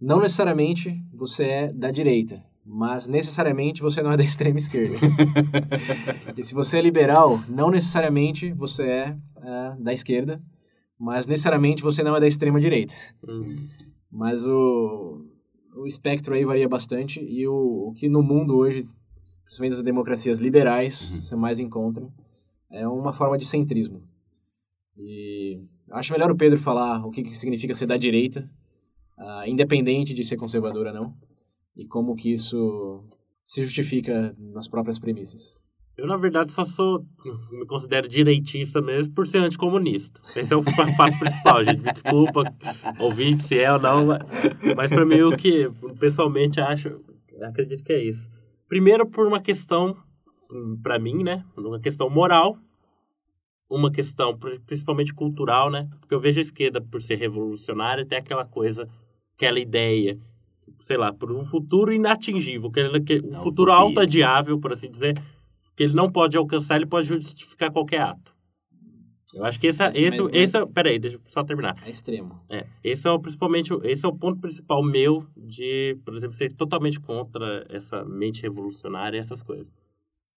não necessariamente você é da direita, mas necessariamente você não é da [laughs] extrema esquerda. [laughs] e se você é liberal, não necessariamente você é ah, da esquerda, mas necessariamente você não é da extrema direita. Hum. Mas o, o espectro aí varia bastante e o, o que no mundo hoje, principalmente nas democracias liberais, Uhum. você mais encontra, é uma forma de centrismo. E acho melhor o Pedro falar o que, que significa ser da direita, ah, independente de ser conservador ou não, e como que isso se justifica nas próprias premissas. Eu, na verdade, só sou. Me considero direitista mesmo por ser anticomunista. Esse é o [laughs] fa- fato principal, gente. Me desculpa, ouvinte, se é ou não. mas- pra mim, o que pessoalmente acho. Acredito que é isso. Primeiro, por uma questão, pra mim, né? Uma questão moral. Uma questão pri- principalmente cultural, né? Porque eu vejo a esquerda, por ser revolucionária, tem aquela coisa, aquela ideia, sei lá, por um futuro inatingível, aquele, aquele- um É futuro utopia. autoadiável, por assim dizer, que ele não pode alcançar, ele pode justificar qualquer ato. Eu acho que esse, é- Mas- esse, mas- esse é, peraí, deixa eu só terminar. É extremo. É, esse é o principalmente, esse é o ponto principal meu de, por exemplo, ser totalmente contra essa mente revolucionária e essas coisas.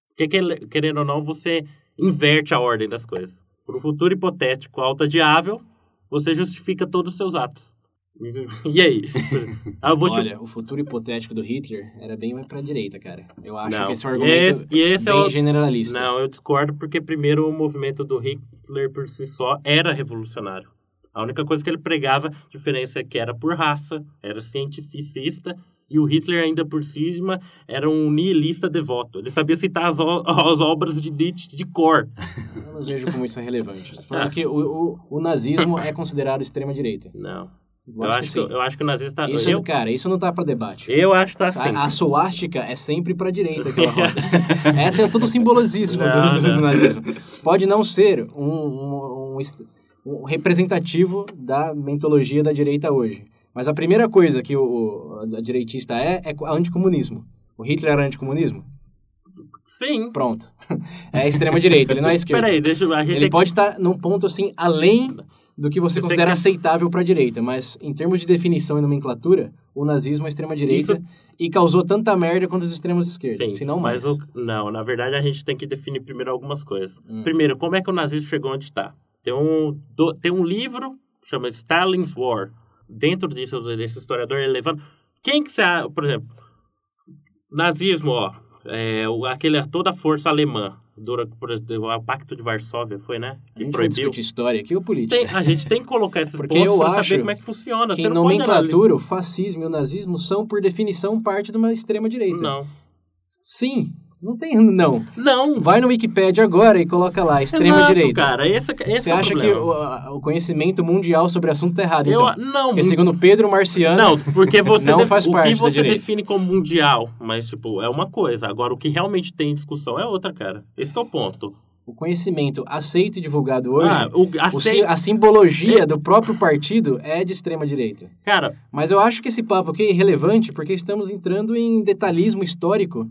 Porque, quer- querendo ou não, você inverte a ordem das coisas. Por um futuro hipotético autoadiável, você justifica todos os seus atos. [laughs] E aí? Ah, eu vou te- Olha, o futuro hipotético do Hitler era bem mais pra direita, cara. Eu acho Não. que esse é um argumento esse- e esse é bem o- generalista. Não, eu discordo porque primeiro o movimento do Hitler por si só era revolucionário. A única coisa que ele pregava, diferença é que era por raça, era cientificista, e o Hitler ainda por cima era um nihilista devoto. Ele sabia citar as, [laughs] as obras de Nietzsche de cor. Eu não vejo como isso é relevante. [laughs] Falando Ah. o, o, o nazismo é considerado extrema-direita. Não. Eu acho, que, eu acho que o nazista... Isso, eu, cara, isso não tá pra debate. eu acho que tá assim. A, a suástica é sempre pra direita aquela [laughs] roda. Essa é todo o simbolosismo do, do- nazismo. Pode não ser um, um, um um representativo da mentologia da direita hoje. Mas a primeira coisa que o, o direitista é, é o anticomunismo. O Hitler era anticomunismo? Sim. Pronto. [laughs] É extrema-direita, ele não é [laughs] esquerda. Peraí, deixa eu... A gente Ele tem- pode estar num ponto assim além do que você Você considera quer- aceitável para a direita, mas em termos de definição e nomenclatura, o nazismo é extrema direita Isso- e causou tanta merda quanto os extremos esquerda, Sim, se não mais. mas o- não, na verdade a gente tem que definir primeiro algumas coisas. Hum. Primeiro, como é que o nazismo chegou onde está? Tem um, do- tem um livro chama Stalin's War. Dentro disso, desse historiador, ele levando... Quem que você... Por exemplo, nazismo, ó, é, aquele, toda a força alemã, dura, por exemplo, o Pacto de Varsóvia, foi, né? a Que gente vai proibiu. discutir história aqui ou política. Tem- a gente tem que colocar esses [laughs] Porque pontos para saber como é que funciona. que Você não nomenclatura, o fascismo e o nazismo são, por definição, parte de uma extrema direita. Não. Sim, não tem não. Não. Vai no Wikipedia agora e coloca lá, extrema Exato, direita. cara. Esse, esse Você é o acha que o, o conhecimento mundial sobre o assunto tá errado, Eu, então? não, Porque segundo Pedro Marciano, Não, porque você Não faz o parte que da você define como mundial, mas tipo, é uma coisa. Agora o que realmente tem discussão é outra, cara. Esse que é o ponto. o conhecimento aceito e divulgado hoje, Ah, o, a o a simbologia do próprio partido é de extrema direita. Cara, Mas eu acho que esse papo aqui é irrelevante porque estamos entrando em detalhismo histórico,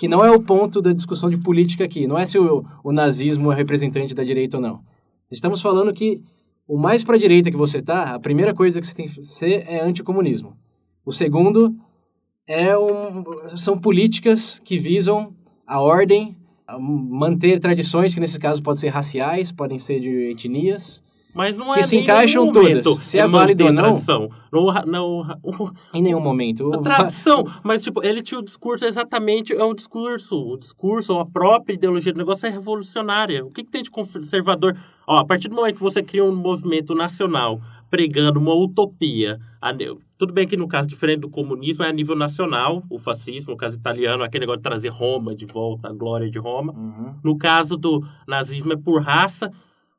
que não é o ponto da discussão de política aqui. Não é se o, o nazismo é representante da direita ou não. Estamos falando que o mais para a direita que você tá, a primeira coisa que você tem que ser é anticomunismo. O segundo é um, são políticas que visam a ordem, a manter tradições que nesse caso podem ser raciais, podem ser de etnias, Mas não Que é se encaixam momento todas. Se é válido ou não- Tradição. No, no, Em nenhum momento. a tradição, mas tipo, ele tinha o discurso exatamente, é um discurso, o discurso, a própria ideologia do negócio é revolucionária. O que, que tem de conservador? Ó, a partir do momento que você cria um movimento nacional pregando uma utopia, tudo bem que no caso diferente do comunismo é a nível nacional, o fascismo, no caso italiano, aquele negócio de trazer Roma de volta, a glória de Roma. Uhum. No caso do nazismo é por raça.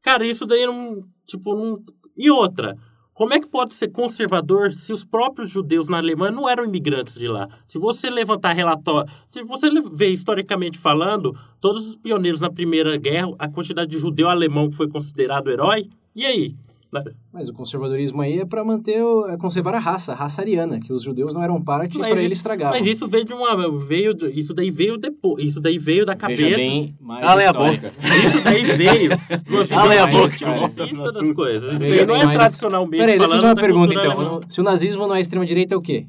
Cara, isso daí não. Tipo, não. E outra. Como é que pode ser conservador se os próprios judeus na Alemanha não eram imigrantes de lá? Se você levantar relatório. Se você ver historicamente falando, todos os pioneiros na Primeira Guerra, a quantidade de judeu alemão que foi considerado herói, e aí? Mas o conservadorismo aí é para manter, o, é conservar a raça, a raça ariana, que os judeus não eram parte Mas para i- eles estragar. Mas isso veio de uma. Veio, isso daí veio depois. Isso daí veio da cabeça. Veja bem, mais Cala a histórica. Isso daí veio [laughs] Cala a boca, das coisas. Isso daí não é mais- tradicionalmente Peraí, deixa eu fazer uma pergunta então. alemã. Se o nazismo não é extrema-direita, é o quê?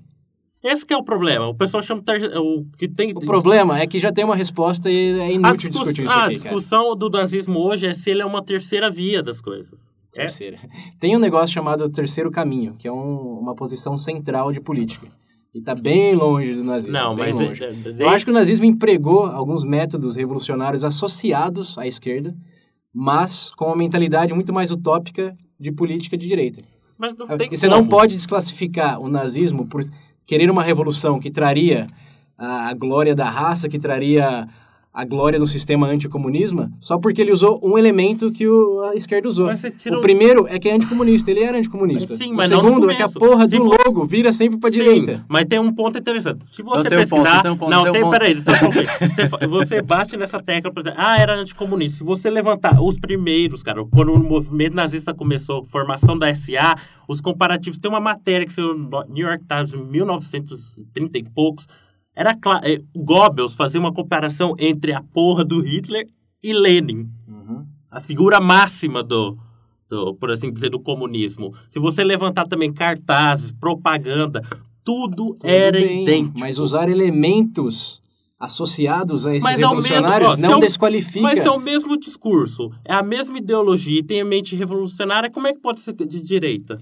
Esse que é o problema. O pessoal chama ter- o que tem O problema é que já tem uma resposta e é a, inútil discuss- discutir isso a aqui, cara. discussão do nazismo hoje é se ele é uma terceira via das coisas. É, Terceira. Tem um negócio chamado terceiro caminho, que é um- uma posição central de política. E tá bem longe do nazismo. não, bem mas longe. é- é- Eu acho que o nazismo empregou alguns métodos revolucionários associados à esquerda, mas com uma mentalidade muito mais utópica de política de direita. mas não É, tem Porque você como. não pode desclassificar o nazismo por querer uma revolução que traria a glória da raça, que traria a glória do sistema anticomunismo, só porque ele usou um elemento que o- a esquerda usou. Mas você tira O primeiro é que é anticomunista, ele era anticomunista. Mas sim, o mas não no segundo é que a porra Se do você- logo vira sempre pra Sim, direita. mas tem um ponto interessante. Se você ponto, pesquisar... um ponto, não, tem, um ponto. peraí, só um pouquinho. você, você bate nessa tecla, por exemplo, ah, era anticomunista. Se você levantar os primeiros, cara, quando o movimento nazista começou, formação da SA, os comparativos, tem uma matéria que saiu no New York Times em 1930 e poucos, era claro, eh, o Goebbels fazia uma comparação entre a porra do Hitler e Lenin Uhum. a figura máxima do, do, por assim dizer, do comunismo. Se você levantar também cartazes, propaganda, tudo, Tudo era bem, idêntico. Mas usar elementos associados a esses Mas o mesmo, revolucionários ó, não é o- desqualifica. Mas é o mesmo discurso, é a mesma ideologia e tem a mente revolucionária, como é que pode ser de direita?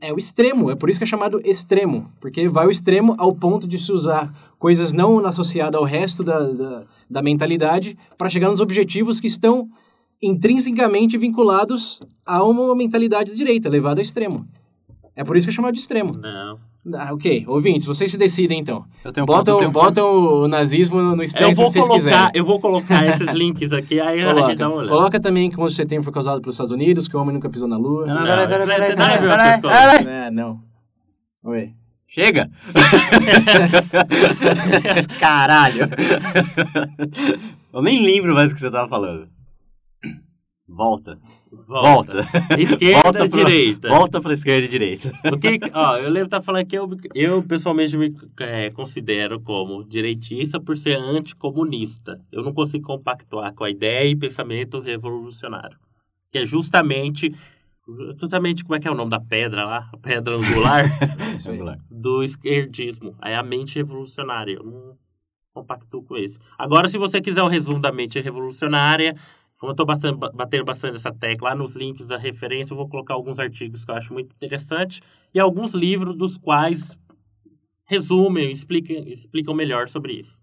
É o extremo, é por isso que é chamado extremo, porque vai ao extremo ao ponto de se usar coisas não associadas ao resto da, da, da mentalidade para chegar nos objetivos que estão intrinsecamente vinculados a uma mentalidade de direita, levada ao extremo. É por isso que é chamado de extremo. Não. Ah, ok, ouvintes, vocês se decidem então. Eu tenho um ponto, Botam, eu tenho um ponto. botam o nazismo no espectro Eu vou que vocês colocar, quiserem. eu vou colocar esses links aqui, aí a gente Coloca. dá uma olhada. Coloca também que o 11 de setembro foi causado pelos Estados Unidos, que o homem nunca pisou na lua. Não, Não, peraí, peraí, isso não peraí, tem nada a ver peraí, com a peraí, pessoa. peraí. É, não. Oi. Chega! [laughs] Caralho! Eu nem lembro mais o que você tava falando. Volta. Volta. Esquerda volta e pro- direita. Volta pra esquerda e direita. O que, ó, eu lembro de estar falando que eu, eu pessoalmente me é, considero como direitista por ser anticomunista. Eu não consigo compactuar com a ideia e pensamento revolucionário. Que é justamente, justamente como é que é o nome da pedra lá? A pedra angular [laughs] do esquerdismo. Aí a mente revolucionária. Eu não compactuo com isso. Agora, se você quiser o resumo da mente revolucionária, como eu estou batendo bastante essa tecla lá nos links da referência, eu vou colocar alguns artigos que eu acho muito interessantes e alguns livros dos quais resumem, explicam, explicam melhor sobre isso.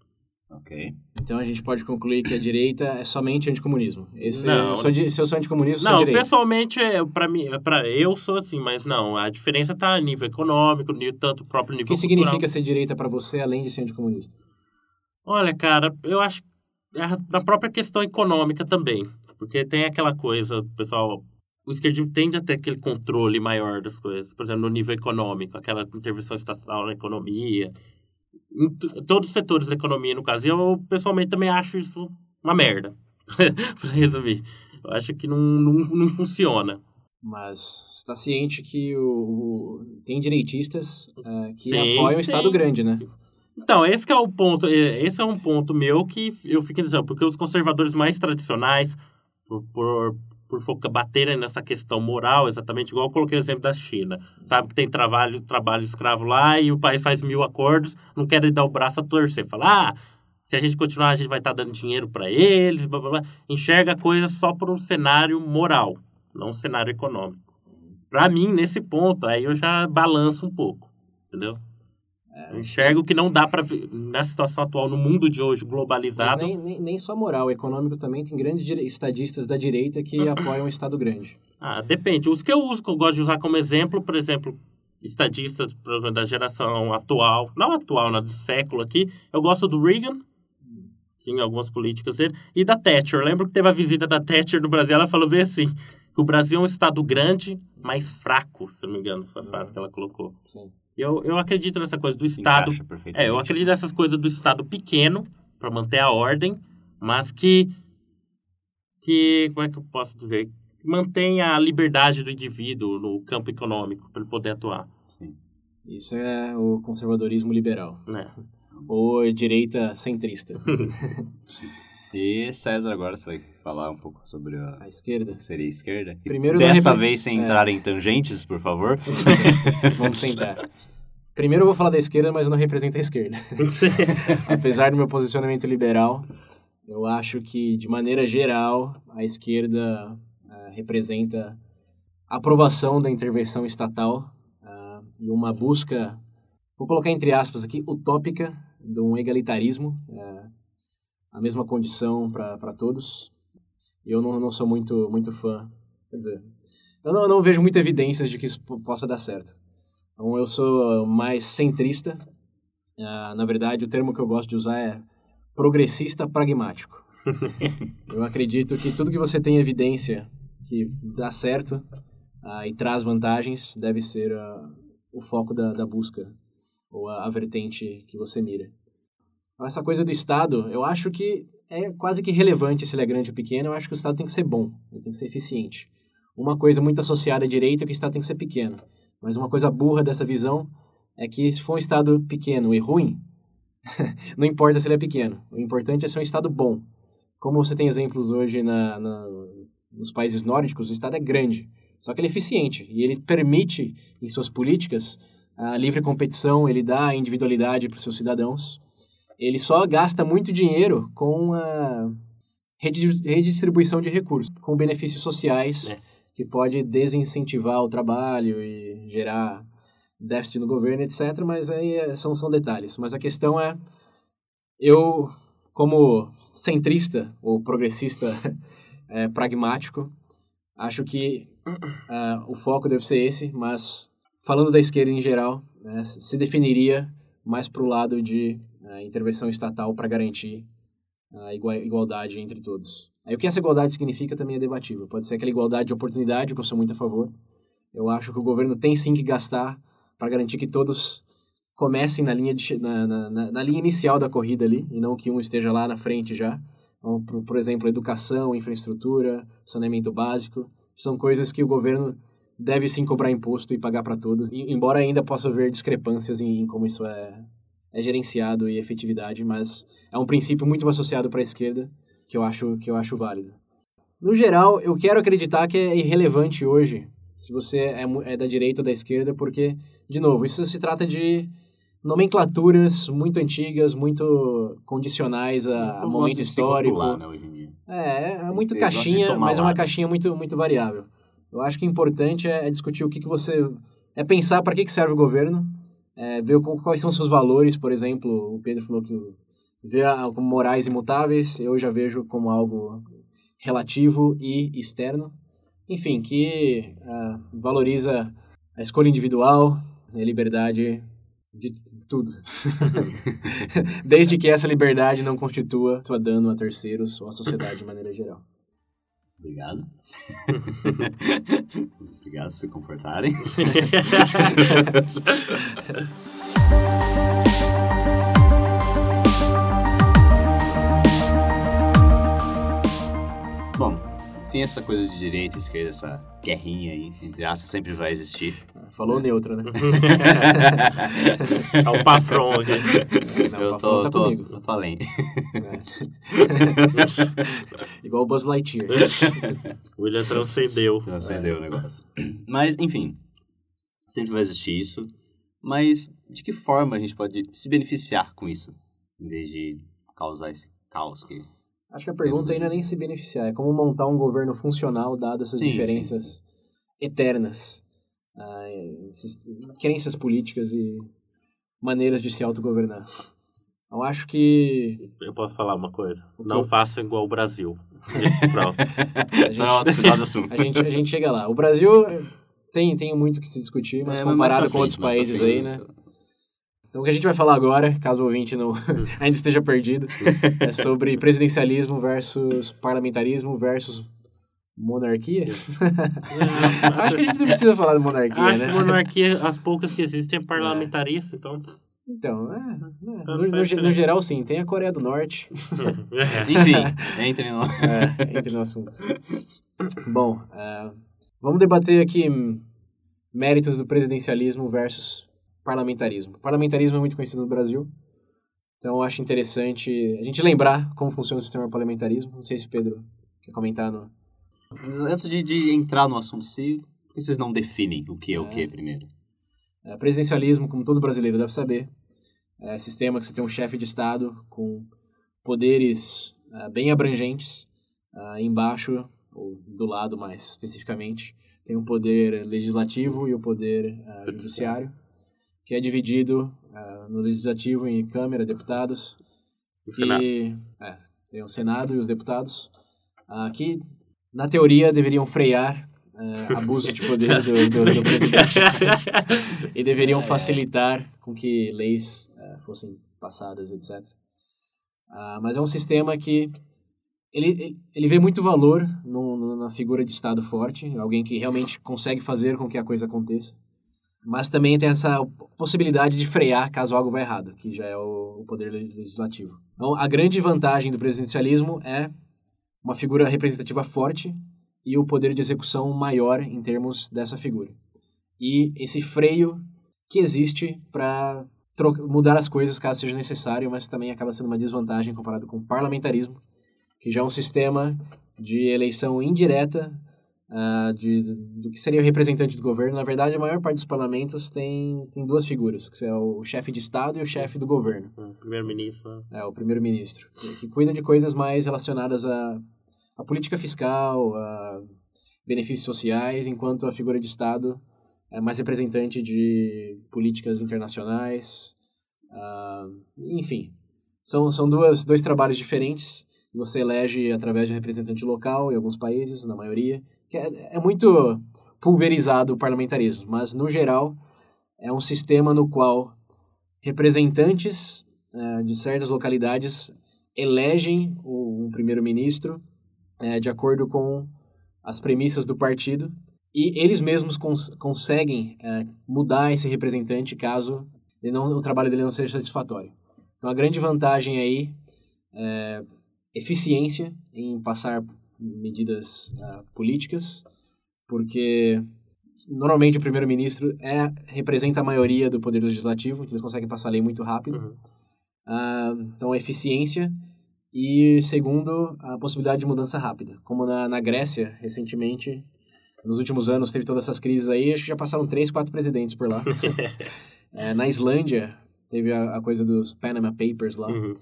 Ok. Então a gente pode concluir que a direita é somente anticomunismo. Esse, Não. eu sou de- se eu sou anticomunista, eu sou Não, direita. pessoalmente, é, para mim, é pra, eu sou assim, mas não, a diferença está a nível econômico, nível, tanto o próprio O nível que cultural. significa ser direita para você, além de ser anticomunista? Olha, cara, eu acho que é na própria questão econômica também. Porque tem aquela coisa, pessoal. O esquerdismo tende a ter aquele controle maior das coisas. Por exemplo, no nível econômico, aquela intervenção estatal na economia. Em todos os setores da economia, no caso. E eu, pessoalmente, também acho isso uma merda. [laughs] pra resumir. Eu acho que não, não, não funciona. Mas você está ciente que o, o- tem direitistas eh, que Sim, apoiam o Estado sim. grande, né? Então, esse que é o ponto, é, esse é um ponto meu que eu fico dizendo, porque os conservadores mais tradicionais, por, por, por foca- baterem nessa questão moral, exatamente igual eu coloquei o exemplo da China, sabe que tem trabalho, trabalho escravo lá e o país faz mil acordos, não querem dar o braço a torcer, fala, ah, se a gente continuar a gente vai estar dando dinheiro para eles, blá, blá, blá. enxerga a coisa só por um cenário moral, não o cenário econômico. Para mim, nesse ponto, aí eu já balanço um pouco, entendeu? Eu enxergo que não dá para na situação atual, no mundo de hoje, globalizado. Nem, nem, nem, só moral, o econômico também tem grandes estadistas da direita que apoiam um Estado grande. Ah, depende. Os que eu uso, que eu gosto de usar como exemplo, por exemplo, estadistas da geração atual, não atual, na do século aqui, eu gosto do Reagan, sim, algumas políticas dele, e da Thatcher. Eu lembro que teve a visita da Thatcher no Brasil, ela falou bem assim, que o Brasil é um estado grande, mas fraco, se não me engano, foi a frase que ela colocou. Sim. Eu, eu acredito nessa coisa do Estado. É, eu acredito nessas coisas do Estado pequeno, para manter a ordem, mas que. que. como é que eu posso dizer? Mantenha a liberdade do indivíduo no campo econômico, para ele poder atuar. Sim. Isso é o conservadorismo liberal. É. Ou direita centrista. [laughs] E César, agora você vai falar um pouco sobre a, a esquerda. que seria a esquerda. Primeiro Dessa repre... vez sem é. entrar em tangentes, por favor. [laughs] Vamos tentar. Primeiro eu vou falar da esquerda, mas não representa a esquerda. [laughs] Apesar do meu posicionamento liberal, eu acho que, de maneira geral, a esquerda uh, representa a aprovação da intervenção estatal uh, e uma busca, vou colocar entre aspas aqui, utópica de um egalitarismo. Uh, a mesma condição para todos. Eu não, não sou muito, muito fã. Quer dizer, eu não, eu não vejo muita evidências de que isso possa dar certo. Então, eu sou mais centrista. Uh, na verdade, o termo que eu gosto de usar é progressista pragmático. [laughs] eu acredito que tudo que você tem evidência que dá certo uh, e traz vantagens deve ser uh, o foco da, da busca ou a, a vertente que você mira. Essa coisa do Estado, eu acho que é quase que relevante se ele é grande ou pequeno. Eu acho que o Estado tem que ser bom, ele tem que ser eficiente. Uma coisa muito associada à direita é que o Estado tem que ser pequeno. Mas uma coisa burra dessa visão é que se for um Estado pequeno e ruim, [laughs] não importa se ele é pequeno. O importante é ser um Estado bom. Como você tem exemplos hoje na, na, nos países nórdicos, o Estado é grande, só que ele é eficiente e ele permite, em suas políticas, a livre competição, ele dá individualidade para os seus cidadãos ele só gasta muito dinheiro com a redistribuição de recursos, com benefícios sociais, é. que pode desincentivar o trabalho e gerar déficit no governo, etc. Mas aí é, são, são detalhes. Mas a questão é, eu, como centrista ou progressista [laughs] é, pragmático, acho que uh, o foco deve ser esse, mas falando da esquerda em geral, né, se definiria mais para o lado de a intervenção estatal para garantir a igualdade entre todos. Aí o que essa igualdade significa também é debatível. Pode ser aquela igualdade de oportunidade, que eu sou muito a favor. Eu acho que o governo tem sim que gastar para garantir que todos comecem na linha, de, na, na, na, linha inicial da corrida ali, e não que um esteja lá na frente já. Então, por, por exemplo, educação, infraestrutura, saneamento básico, são coisas que o governo deve sim cobrar imposto e pagar para todos, embora ainda possa haver discrepâncias em, em como isso é, é gerenciado e efetividade, mas é um princípio muito associado para a esquerda que eu acho que eu acho válido. No geral, eu quero acreditar que é irrelevante hoje se você é, é da direita ou da esquerda, porque de novo, isso se trata de nomenclaturas muito antigas, muito condicionais a, a momento histórico. Rotular, né, hoje em dia. É, é muito caixinha, mas é uma caixinha muito, muito variável. Eu acho que o importante é, é discutir o que, que você... É pensar para que, que serve o governo, é, ver quais são seus valores, por exemplo, o Pedro falou que vê como morais imutáveis, eu já vejo como algo relativo e externo. Enfim, que uh, valoriza a escolha individual, a liberdade de tudo. [laughs] Desde que essa liberdade não constitua sua dano a terceiros ou à sociedade de maneira geral. Obrigado. [laughs] Obrigado por se confortarem. [laughs] enfim, essa coisa de direita e esquerda, essa guerrinha aí, entre aspas, sempre vai existir. Falou neutro, né? [laughs] é o Pafron aqui. Não, eu, tô, tá tô, eu tô além. É. [laughs] Igual o Buzz Lightyear. o William transcendeu. Transcendeu é. o negócio. Mas, enfim, sempre vai existir isso. Mas de que forma a gente pode se beneficiar com isso, em vez de causar esse caos que Acho que a pergunta aí não é nem se beneficiar, é como montar um governo funcional dado essas Sim, diferenças eternas, ah, crenças políticas e maneiras de se autogovernar. Eu acho que Eu posso falar uma coisa? O Não façam igual o Brasil. Pronto. a gente, Pronto, a gente, a gente chega lá. O Brasil tem, tem muito que se discutir, mas É, comparado pra com outros frente, países aí, frente. né? Então, o que a gente vai falar agora, caso o ouvinte não [laughs] ainda esteja perdido, é sobre presidencialismo versus parlamentarismo versus monarquia. [laughs] Acho que a gente não precisa falar de monarquia, Acho né? que monarquia, as poucas que existem é parlamentarista, então. Então, é, é, Então no, no, no diferença. geral, sim. Tem a Coreia do Norte, [laughs] Enfim, entre no... é, entre no assunto. Bom, é, vamos debater aqui hum, méritos do presidencialismo versus parlamentarismo. Parlamentarismo é muito conhecido no Brasil, então eu acho interessante a gente lembrar como funciona o sistema parlamentarismo. Não sei se o Pedro quer comentar no... Mas Antes de, de entrar no assunto si, por que vocês não definem o que é o que primeiro? É, presidencialismo, como todo brasileiro deve saber, é sistema que você tem um chefe de Estado com poderes ah, bem abrangentes. Ah, embaixo, ou do lado mais especificamente, tem o poder legislativo e o poder ah, Judiciário. Que é dividido ah, no legislativo em Câmara, deputados, Senado. e é, tem o Senado e os deputados, ah, que, na teoria, deveriam frear eh, abuso de poder do, do, do [laughs] presidente [laughs] e deveriam facilitar com que leis eh, fossem passadas, etc. Ah, mas é um sistema que ele, ele vê muito valor no, no- na figura de Estado forte, alguém que realmente consegue fazer com que a coisa aconteça. Mas também tem essa possibilidade de frear caso algo vá errado, que já é o, poder legislativo. Então, a grande vantagem do presidencialismo é uma figura representativa forte e o poder de execução maior em termos dessa figura. E esse freio que existe para mudar as coisas caso seja necessário, mas também acaba sendo uma desvantagem comparado com o parlamentarismo, que já é um sistema de eleição indireta ah, de, do que seria o representante do governo. Na verdade, a maior parte dos parlamentos tem, tem duas figuras, que é o chefe de Estado e o chefe do governo. O Primeiro-ministro. né? É, o primeiro-ministro, que, que cuida de coisas mais relacionadas à, à política fiscal, a benefícios sociais, enquanto a figura de Estado é mais representante de políticas internacionais. ah, enfim, são, são duas, dois trabalhos diferentes. Você elege através de um representante local em alguns países, na maioria. É, é muito pulverizado o parlamentarismo, mas, no geral, é um sistema no qual representantes eh, de certas localidades elegem o, um primeiro-ministro eh, de acordo com as premissas do partido e eles mesmos cons conseguem eh, mudar esse representante caso não, o trabalho dele não seja satisfatório. Então, a grande vantagem aí é eficiência em passar medidas ah, políticas, porque normalmente o primeiro-ministro é, representa a maioria do poder legislativo, então eles conseguem passar a lei muito rápido. Uhum. Ah, então, eficiência. E segundo, a possibilidade de mudança rápida. Como na, na Grécia, recentemente, nos últimos anos, teve todas essas crises aí, acho que já passaram três, quatro presidentes por lá. [laughs] É, na Islândia, teve a, a coisa dos Panama Papers lá, Uhum.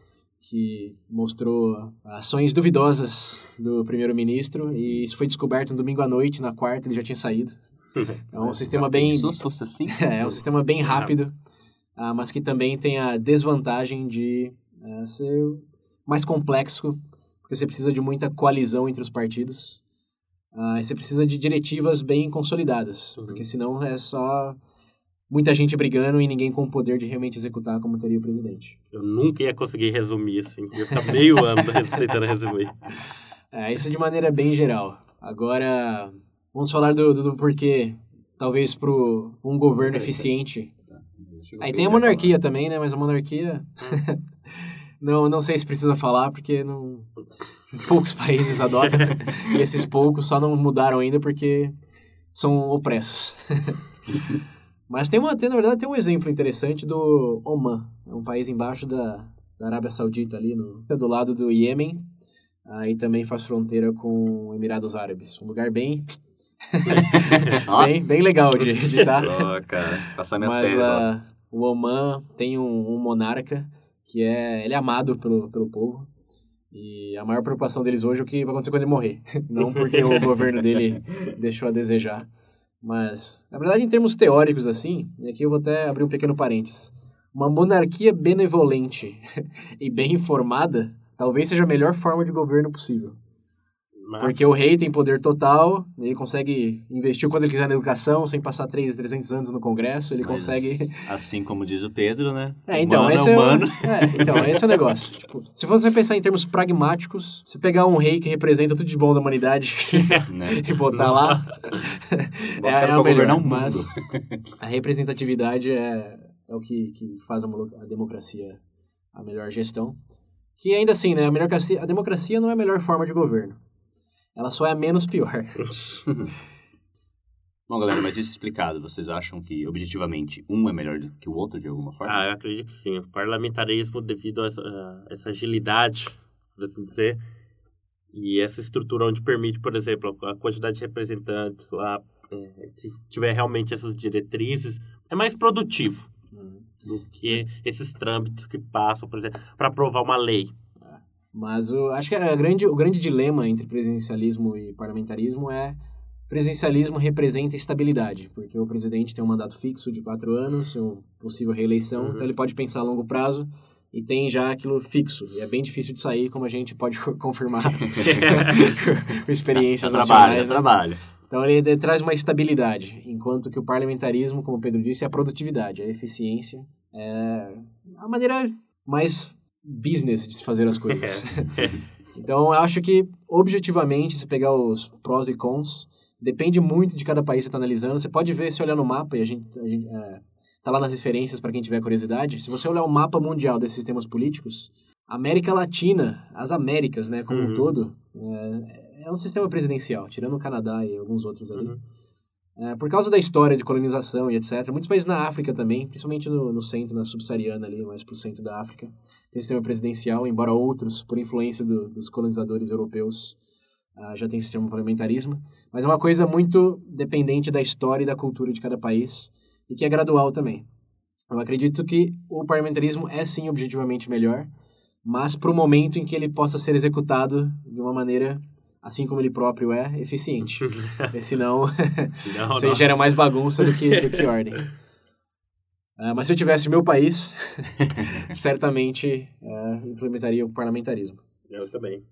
Que mostrou ações duvidosas do primeiro-ministro, e isso foi descoberto no domingo à noite, na quarta ele já tinha saído. [laughs] É um sistema bem... Se fosse assim? É um sistema bem rápido, ah, mas que também tem a desvantagem de ah, ser mais complexo, porque você precisa de muita coalizão entre os partidos. Ah, e você precisa de diretivas bem consolidadas, Uhum. porque senão é só muita gente brigando e ninguém com o poder de realmente executar como teria o presidente. Eu nunca ia conseguir resumir assim. Eu ia ficar meio ano [laughs] tentando resumir. É, isso de maneira bem geral. Agora, vamos falar do, do, do porquê, talvez para um governo eficiente Aí tem a monarquia também, né? Mas a monarquia. [laughs] não, não sei se precisa falar, porque não... poucos países adotam. [laughs] e esses poucos só não mudaram ainda porque são opressos. Mas tem, uma, tem, na verdade, tem um exemplo interessante do Oman. É um país embaixo da, da Arábia Saudita, ali no, do lado do Iêmen. Aí também faz fronteira com Emirados Árabes. Um lugar bem. [laughs] Bem, bem legal de tá? estar. Cara, passar minhas Mas férias lá. ah, o Oman tem um, um monarca que é, ele é amado pelo, pelo povo E a maior preocupação deles hoje é o que vai acontecer quando ele morrer. [laughs] Não porque o governo dele [laughs] deixou a desejar. Mas, na verdade, em termos teóricos, assim, e aqui eu vou até abrir um pequeno parênteses. Uma monarquia benevolente [laughs] e bem informada talvez seja a melhor forma de governo possível. Mas, Porque o rei tem poder total, ele consegue investir o quanto ele quiser na educação, sem passar 3, 300 anos no Congresso, ele Mas, consegue... Assim como diz o Pedro, né? É, então, humano esse é é, o- humano. [laughs] é, então, esse é o negócio. Tipo, se você pensar em termos pragmáticos, se pegar um rei que representa tudo de bom da humanidade [laughs] Né? [laughs] e botar lá, Bota é, cara é pra o melhor. governar o mundo. Mas a representatividade é, é o que, que faz a, a democracia a melhor gestão. Que ainda assim, né, a, democracia, a democracia não é a melhor forma de governo. Ela só é a menos pior. [laughs] Bom, galera, mas isso explicado, vocês acham que, objetivamente, um é melhor do que o outro de alguma forma? Ah, eu acredito que sim. O parlamentarismo, devido a essa, a essa agilidade, por assim dizer, e essa estrutura onde permite, por exemplo, a quantidade de representantes, a, é, se tiver realmente essas diretrizes, é mais produtivo do que esses trâmites que passam, por exemplo, para aprovar uma lei. Mas o, acho que a grande, o grande dilema entre presidencialismo e parlamentarismo é presidencialismo representa estabilidade, porque o presidente tem um mandato fixo de quatro anos, uma possível reeleição, Uhum. então ele pode pensar a longo prazo e tem já aquilo fixo. E é bem difícil de sair, como a gente pode [laughs] confirmar [laughs] com experiências Dá trabalho, dá né? trabalho. Então ele, ele traz uma estabilidade, enquanto que o parlamentarismo, como o Pedro disse, é a produtividade, a eficiência, é a maneira mais business de se fazer as coisas. [laughs] [laughs] então eu acho que, objetivamente, se pegar os prós e cons, depende muito de cada país que você está analisando. Você pode ver se olhar no mapa, e a gente, a gente é, tá lá nas referências para quem tiver curiosidade. Se você olhar o mapa mundial desses sistemas políticos, América Latina, as Américas, né, como um Uhum. todo, é, é um sistema presidencial, tirando o Canadá e alguns outros ali. Uhum. É, por causa da história de colonização e etc. Muitos países na África também, principalmente no, no centro, na subsaariana ali, mais pro centro da África, tem sistema presidencial, embora outros, por influência do- dos colonizadores europeus, ah, já tem sistema parlamentarismo. Mas é uma coisa muito dependente da história e da cultura de cada país, e que é gradual também. Eu acredito que o parlamentarismo é sim objetivamente melhor, mas para o momento em que ele possa ser executado de uma maneira, assim como ele próprio é, eficiente. [laughs] Porque senão Não, [laughs] aí nossa. gera mais bagunça do que, do que ordem. Ah, mas se eu tivesse meu país, [laughs] certamente ah, implementaria o parlamentarismo. Eu também.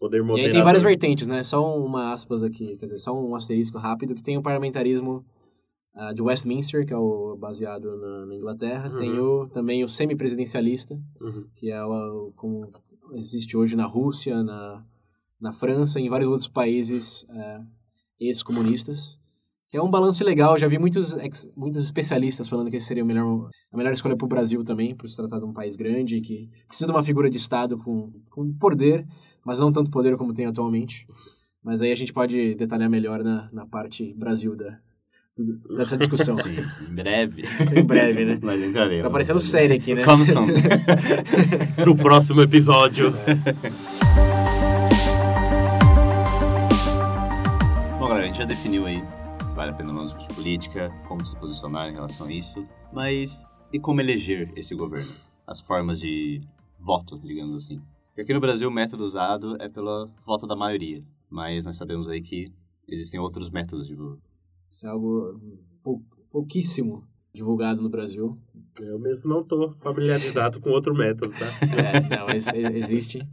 Poder E moderador. aí tem várias vertentes, né? Só uma aspas aqui, quer dizer, só um asterisco rápido, que tem o parlamentarismo ah, de Westminster, que é o baseado na, na Inglaterra. Uhum. Tem o, também o semipresidencialista, Uhum. que é o, como existe hoje na Rússia, na, na França e em vários outros países eh, ex-comunistas. Que é um balanço legal, já vi muitos, ex- muitos especialistas falando que esse seria o melhor, a melhor escolha para o Brasil também, por se tratar de um país grande que precisa de uma figura de Estado com, com poder, mas não tanto poder como tem atualmente. Mas aí a gente pode detalhar melhor na, na parte Brasil da, do- dessa discussão. [laughs] Sim, em breve. em breve, né? Mas entraremos. Tá parecendo série aqui, né? São? [laughs] No próximo episódio. Bom, gente já definiu aí se vale a pena ou não discutir política, como se posicionar em relação a isso, mas e como eleger esse governo? As formas de voto, digamos assim. Porque aqui no Brasil o método usado é pela voto da maioria, mas nós sabemos aí que existem outros métodos de voto. Isso é algo pou- pouquíssimo divulgado no Brasil. Eu mesmo não tô familiarizado com outro método, tá? [laughs] É, não, mas existe.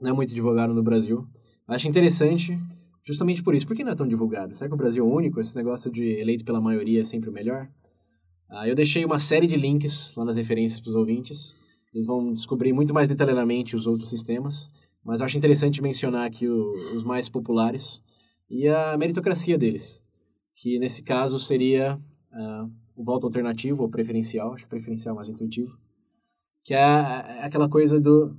Não é muito divulgado no Brasil. Acho interessante, justamente por isso. Por que não é tão divulgado? Será que o Brasil é único? Esse negócio de eleito pela maioria é sempre o melhor? Ah, eu deixei uma série de links lá nas referências para os ouvintes. Eles vão descobrir muito mais detalhadamente os outros sistemas. Mas eu acho interessante mencionar aqui o- os mais populares e a meritocracia deles. Que nesse caso seria ah, o voto alternativo ou preferencial. Acho que preferencial é mais intuitivo que é é aquela coisa do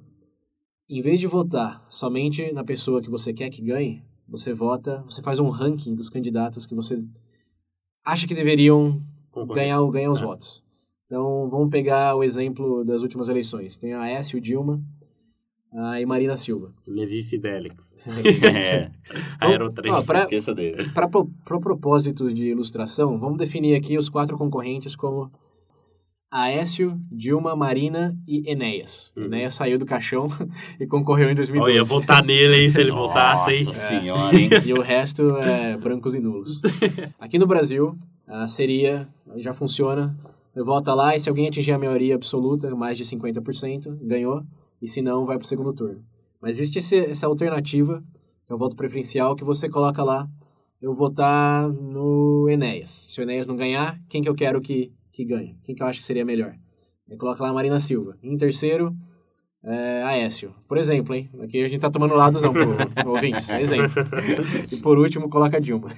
em vez de votar somente na pessoa que você quer que ganhe, você vota, você faz um ranking dos candidatos que você acha que deveriam Concordo. ganhar, o- ganhar os É. votos. Então, vamos pegar o exemplo das últimas eleições. Tem a Aécio Dilma a e Marina Silva. Levi Fidelix. [laughs] é, [laughs] Aero Ó, 3. pra- esqueça dele. Para pro, pro propósito de ilustração, vamos definir aqui os quatro concorrentes como Aécio, Dilma, Marina e Enéas. Uhum. Enéas saiu do caixão [laughs] e concorreu em 2012. Eu ia votar nele, hein, se ele voltasse, hein? Nossa [laughs] senhora, hein? E o resto é brancos e nulos. [laughs] Aqui no Brasil, seria, já funciona, volta lá e se alguém atingir a maioria absoluta, mais de 50%, ganhou, e se não, vai para o segundo turno. Mas existe esse, essa alternativa, que é o voto preferencial, que você coloca lá, eu vou votar no Enéas. Se o Enéas não ganhar, quem que eu quero que, que ganhe? Quem que eu acho que seria melhor? Eu coloco lá a Marina Silva. Em terceiro, é, Aécio. Por exemplo, hein? Aqui a gente tá tomando lados não, por, [laughs] ouvintes. Exemplo. E por último, coloca a Dilma. [laughs]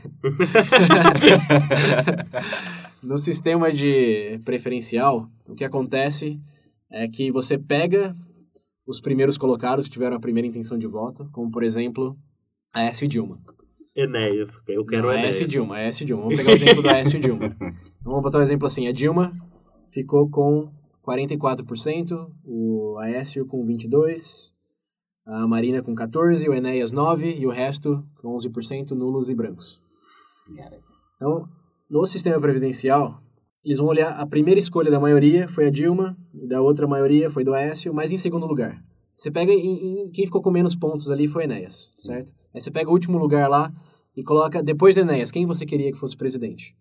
no sistema de preferencial, o que acontece é que você pega os primeiros colocados que tiveram a primeira intenção de voto, como por exemplo, Aécio e Dilma. Enéas, eu quero Não, Enéas. Aécio e Dilma, Aécio e Dilma. Vamos pegar o exemplo do Aécio e Dilma. [laughs] Então, vamos botar um exemplo assim, a Dilma ficou com 44%, o Aécio com 22%, a Marina com 14%, o Enéas 9% e o resto com 11% nulos e brancos. Então, no sistema previdencial, eles vão olhar a primeira escolha da maioria foi a Dilma, da outra maioria foi do Aécio, mas em segundo lugar. Você pega em, em- quem ficou com menos pontos ali foi Enéas, certo? Aí você pega o último lugar lá e coloca depois do Enéas quem você queria que fosse presidente.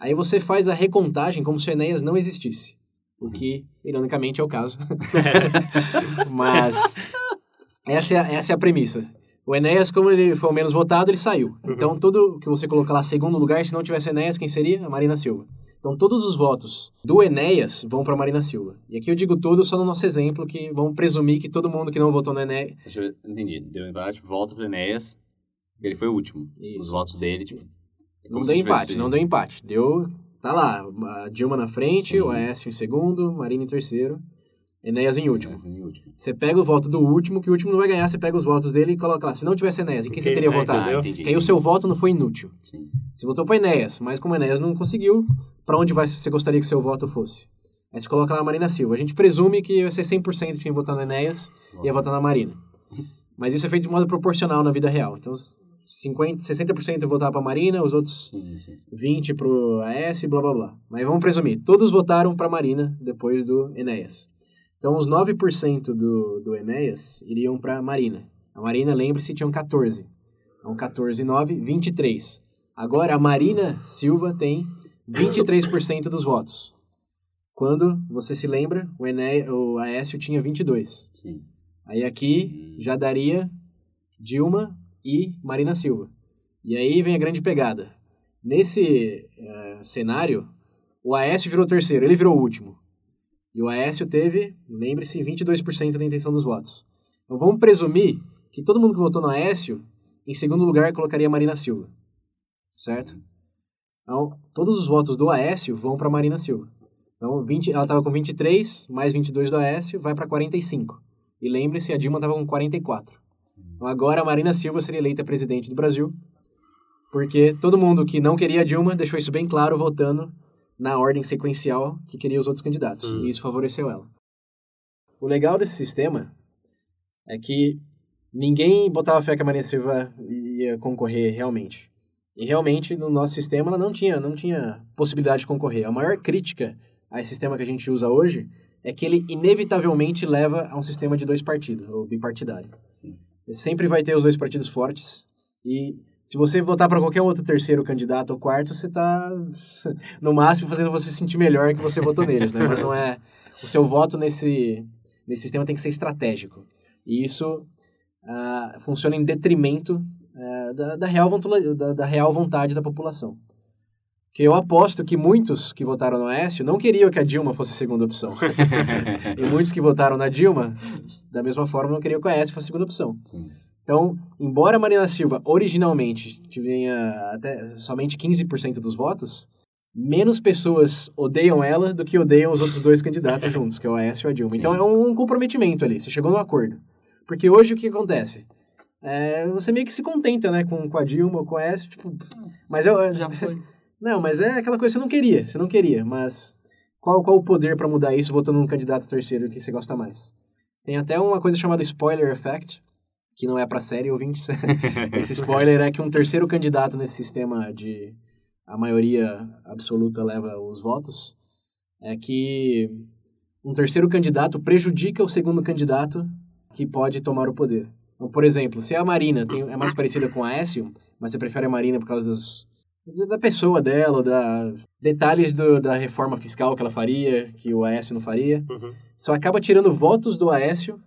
Aí você faz a recontagem como se Enéas não existisse. O que, ironicamente, é o caso. [laughs] Mas essa é, a- essa é a premissa. O Enéas, como ele foi o menos votado, ele saiu. Então, tudo que você colocar lá segundo lugar, se não tivesse Enéas, quem seria? A Marina Silva. Então, todos os votos do Enéas vão para Marina Silva. E aqui eu digo tudo só no nosso exemplo, que vamos presumir que todo mundo que não votou no Enéas... Deixa eu entendi. Deu empate, volta pro Enéas. Ele foi o último. Isso. Os votos dele, tipo. é Não como deu empate, tivesse- não deu empate. Deu... Tá lá, a Dilma na frente, Sim. o Aécio em segundo, Marina em terceiro, Enéas em último. Enéas em último. Você pega o voto do último, que o último não vai ganhar, você pega os votos dele e coloca lá. Se não tivesse Enéas, em quem você Quem- teria é, votado? entendeu? entendi. Que aí o seu voto não foi inútil. Sim. Você votou para Enéas, mas como Enéas não conseguiu, para onde vai, você gostaria que seu voto fosse? Aí você coloca lá a Marina Silva. A gente presume que vai ser 100% de quem votar no Enéas ia votar na Marina. Mas isso é feito de modo proporcional na vida real. Então, 50, 60% votar para Marina, os outros Sim, sim, sim. 20 pro AS e blá blá blá. Mas vamos presumir, todos votaram para Marina depois do Enéas. Então os 9% do, do Enéas iriam para Marina. A Marina, lembre-se, tinham 14. Então 14 e 9, 23. Agora a Marina Silva tem 23% dos votos. Quando, você se lembra, o, Ené, o Aécio tinha 22. Sim. Aí aqui já daria Dilma e Marina Silva. E aí vem a grande pegada. Nesse eh, cenário, o Aécio virou terceiro, ele virou o último. E o Aécio teve, lembre-se, 22% da intenção dos votos. Então vamos presumir que todo mundo que votou no Aécio, em segundo lugar, colocaria Marina Silva. Certo? Então, todos os votos do Aécio vão para Marina Silva. Então, 20, ela estava com 23, mais 22 do Aécio, vai para 45. E lembre-se, a Dilma estava com 44. Então, agora a Marina Silva seria eleita presidente do Brasil, porque todo mundo que não queria a Dilma deixou isso bem claro votando na ordem sequencial que queria os outros candidatos. Hum. E isso favoreceu ela. O legal desse sistema é que ninguém botava fé que a Marina Silva ia concorrer realmente. E realmente, no nosso sistema, ela não tinha, não tinha possibilidade de concorrer. A maior crítica a esse sistema que a gente usa hoje é que ele inevitavelmente leva a um sistema de dois partidos, ou bipartidário. Sim. Sempre vai ter os dois partidos fortes. E se você votar para qualquer outro terceiro candidato ou quarto, você está, [laughs] no máximo, fazendo você se sentir melhor que você votou neles, né? Mas não é... O seu voto nesse, nesse sistema tem que ser estratégico. E isso ah, funciona em detrimento ah, da, da, real vontula- da, da real vontade da população. Que eu aposto que muitos que votaram no Aécio não queriam que a Dilma fosse a segunda opção. [laughs] e muitos que votaram na Dilma, da mesma forma, não queriam que o Aécio fosse a segunda opção. Sim. Então, embora a Marina Silva originalmente tenha até somente 15% dos votos, menos pessoas odeiam ela do que odeiam os outros dois candidatos [laughs] juntos, que é o Aécio e a Dilma. Sim. Então é um comprometimento ali, você chegou no acordo. Porque hoje o que acontece? É, você meio que se contenta, né, com, com a Dilma ou com o Aécio, tipo, mas eu, Já foi. não, mas é aquela coisa que você não queria, você não queria, mas qual, qual o poder para mudar isso votando num candidato terceiro que você gosta mais? Tem até uma coisa chamada spoiler effect, que não é para série, ouvintes. [laughs] [laughs] Esse spoiler é que um terceiro candidato nesse sistema de a maioria absoluta leva os votos. é que um terceiro candidato prejudica o segundo candidato que pode tomar o poder. Então, por exemplo, se a Marina tem, é mais parecida com a Aécio, mas você prefere a Marina por causa dos, da pessoa dela, da detalhes do, da reforma fiscal que ela faria, que o Aécio não faria, Uhum. só acaba tirando votos do Aécio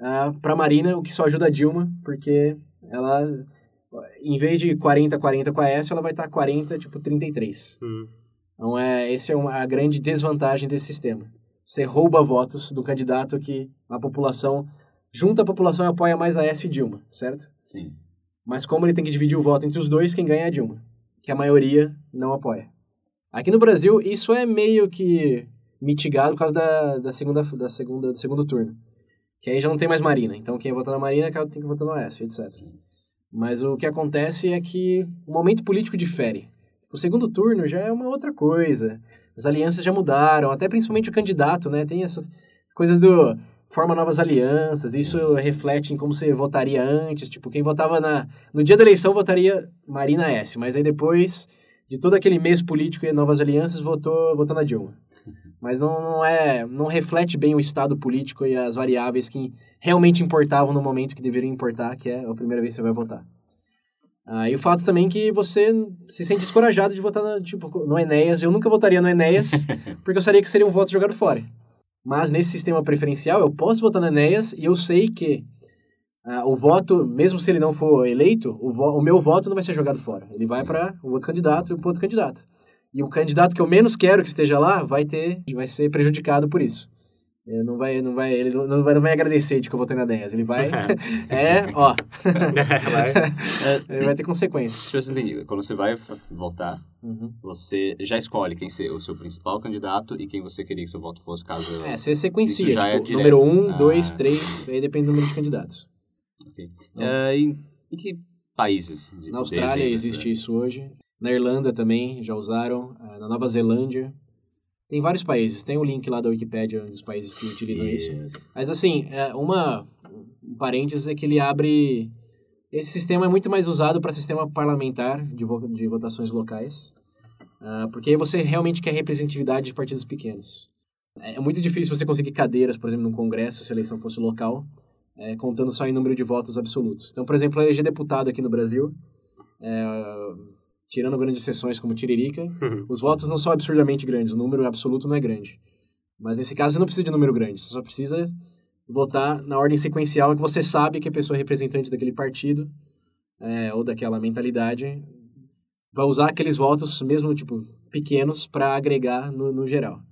uh, para Marina, o que só ajuda a Dilma, porque ela, em vez de 40-40 com a Aécio, ela vai estar 40, tipo 33. Uhum. Então, é, essa é uma, a grande desvantagem desse sistema. Você rouba votos do candidato que a população, junta a população e apoia mais a S e Dilma, certo? Sim. Mas como ele tem que dividir o voto entre os dois, quem ganha é a Dilma, que a maioria não apoia. Aqui no Brasil, isso é meio que mitigado por causa da, da, segunda, da segunda, do segundo turno. Que aí já não tem mais Marina. Então, quem votar na Marina tem que votar no S, etc. Sim. Mas o que acontece é que o momento político difere. O segundo turno já é uma outra coisa. As alianças já mudaram, até principalmente o candidato, né? Tem essa coisas do forma novas alianças, isso reflete em como você votaria antes, tipo, quem votava na no dia da eleição votaria Marina S, mas aí depois de todo aquele mês político e novas alianças votou votou na Dilma. Mas não, não é, não reflete bem o estado político e as variáveis que realmente importavam no momento que deveriam importar, que é a primeira vez que você vai votar. Ah, e o fato também que você se sente descorajado de votar no, tipo, no Enéas. Eu nunca votaria no Enéas, [laughs] porque eu sabia que seria um voto jogado fora. Mas nesse sistema preferencial, eu posso votar no Enéas e eu sei que ah, o voto, mesmo se ele não for eleito, o, o meu voto não vai ser jogado fora. Ele vai para o outro candidato e para outro candidato. E o candidato que eu menos quero que esteja lá vai ter, vai ser prejudicado por isso. Ele não vai, não vai, ele não vai, não vai agradecer de que eu votei na 10. Ele vai, [laughs] é, ó, [laughs] ele vai ter consequências. Deixa eu ver se eu entendi. Quando você vai votar, Uhum. você já escolhe quem ser o seu principal candidato e quem você queria que seu voto fosse caso... É, você sequencia, Isso já é tipo, direto. número 1, um, Ah, 2, sim. 3, aí depende do número de candidatos. Ok. É, em, em que países? de- Na Austrália existe né? isso hoje. Na Irlanda também já usaram. ah, Na Nova Zelândia. Tem vários países. Tem o link lá da Wikipédia dos países que utilizam isso. Mas assim, é, uma um parênteses é que ele abre... Esse sistema é muito mais usado para sistema parlamentar de, vo- de votações locais. ah, porque aí você realmente quer representatividade de partidos pequenos. É é muito difícil você conseguir cadeiras, por exemplo, num congresso, se a eleição fosse local, é, contando só em número de votos absolutos. Então, por exemplo, eleger deputado aqui no Brasil, é, tirando grandes sessões como Tiririca, os votos não são absurdamente grandes, o número absoluto não é grande. Mas nesse caso você não precisa de número grande, você só precisa votar na ordem sequencial que você sabe que a pessoa representante daquele partido é, ou daquela mentalidade vai usar aqueles votos, mesmo tipo pequenos, para agregar no, no geral.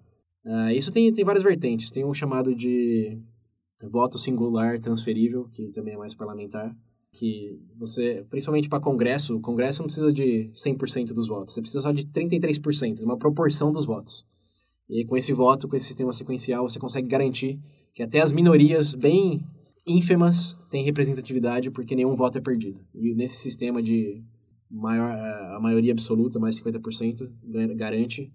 Ah, isso tem, tem várias vertentes. Tem um chamado de voto singular transferível, que também é mais parlamentar, que você, principalmente para Congresso, o Congresso não precisa de 100% dos votos, você precisa só de 33%, uma proporção dos votos. E com esse voto, com esse sistema sequencial, você consegue garantir que até as minorias bem ínfimas têm representatividade porque nenhum voto é perdido. E nesse sistema de maior, a maioria absoluta, mais 50%, gar- garante,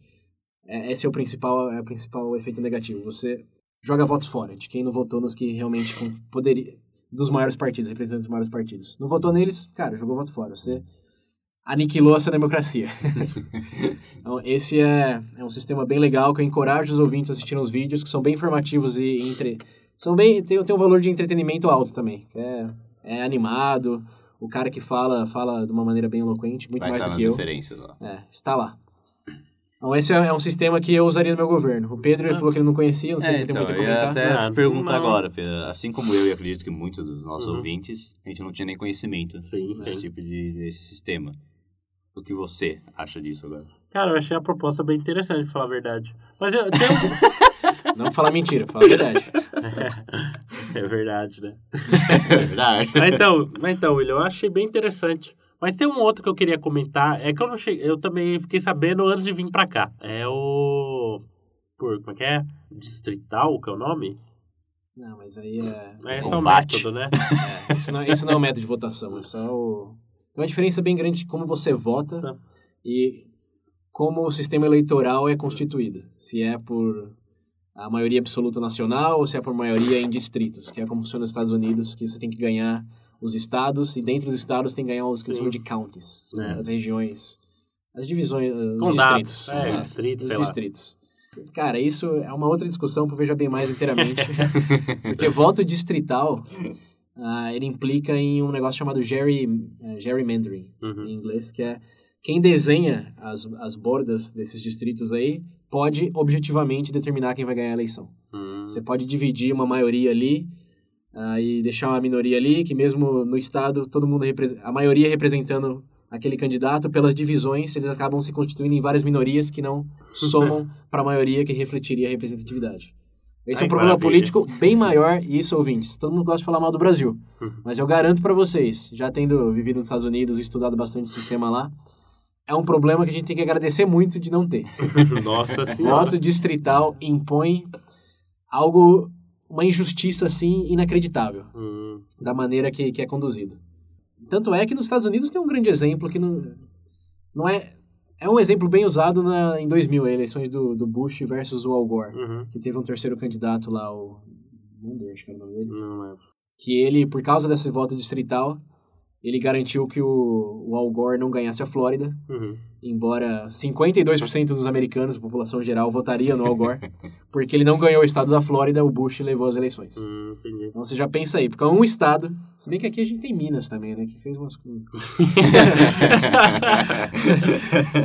é- esse é o principal, é o principal efeito negativo. Você joga votos fora de quem não votou nos que realmente poderia dos maiores partidos, representantes dos maiores partidos. Não votou neles, cara, jogou voto fora. Você aniquilou essa democracia. [laughs] então, esse é, é um sistema bem legal que eu encorajo os ouvintes a assistirem os vídeos, que são bem informativos e entre... São bem, tem, tem um valor de entretenimento alto também. É, é animado, o cara que fala, fala de uma maneira bem eloquente, muito Vai mais estar do nas que eu. referências lá. É, está lá. Então, esse é, é um sistema que eu usaria no meu governo. O Pedro ele falou que ele não conhecia, não sei É, se tem então, muito a eu ia comentar. até Ah, perguntar não. agora, Pedro. Assim como eu e acredito que muitos dos nossos Uhum. ouvintes, a gente não tinha nem conhecimento Sim, desse sim. tipo de desse sistema. O que você acha disso agora? Cara, eu achei a proposta bem interessante, pra falar a verdade. Mas eu, tem um... [laughs] Não falar mentira, fala a verdade. é verdade, né? [laughs] É verdade. Mas então, mas então, William, eu achei bem interessante. Mas tem um outro que eu queria comentar, é que eu não cheguei, eu também fiquei sabendo antes de vir pra cá. É o por como é que é? Distrital, que é o nome? Não, mas aí é... É só o Combate. método, né? [laughs] é, isso, não, isso não é um método de votação, é só o... Tem uma diferença bem grande de como você vota Tá. e como o sistema eleitoral é constituído. Se é por a maioria absoluta nacional ou se é por maioria em distritos, que é como funciona nos Estados Unidos, que você tem que ganhar os estados e dentro dos estados tem que ganhar os que chamam de counties, É. as regiões, as divisões, os Condados, distritos. é, né? distritos, os sei lá. distritos. Cara, isso é uma outra discussão para Veja Bem Mais inteiramente. [laughs] porque voto distrital, uh, ele implica em um negócio chamado gerry, uh, gerrymandering, Uhum. em inglês, que é quem desenha as, as bordas desses distritos aí pode objetivamente determinar quem vai ganhar a eleição. Hum, Você pode dividir uma maioria ali ah, e deixar uma minoria ali, que mesmo no estado, todo mundo a maioria representando aquele candidato, pelas divisões, eles acabam se constituindo em várias minorias que não [laughs] somam para a maioria que refletiria a representatividade. Esse é Ai, um problema maravilha. político bem maior, e isso, ouvintes, todo mundo gosta de falar mal do Brasil. Uhum. Mas eu garanto para vocês, já tendo vivido nos Estados Unidos e estudado bastante o sistema lá, é um problema que a gente tem que agradecer muito de não ter. [laughs] Nossa senhora. Voto distrital impõe algo, uma injustiça assim inacreditável Hum, da maneira que, que é conduzido. Tanto é que nos Estados Unidos tem um grande exemplo que não, não é é um exemplo bem usado na, em 2000, eleições do, do Bush versus o Al Gore, uhum. que teve um terceiro candidato lá, o Munder, acho que era o nome dele, Não lembro. que ele, por causa desse voto distrital, ele garantiu que o, o Al Gore não ganhasse a Flórida, Uhum. Embora 52% dos americanos, a população geral, votaria no Al Gore, [laughs] porque ele não ganhou o estado da Flórida, o Bush levou as eleições. Hum. Então você já pensa aí, porque é um estado, se bem que aqui a gente tem Minas também, né, que fez umas...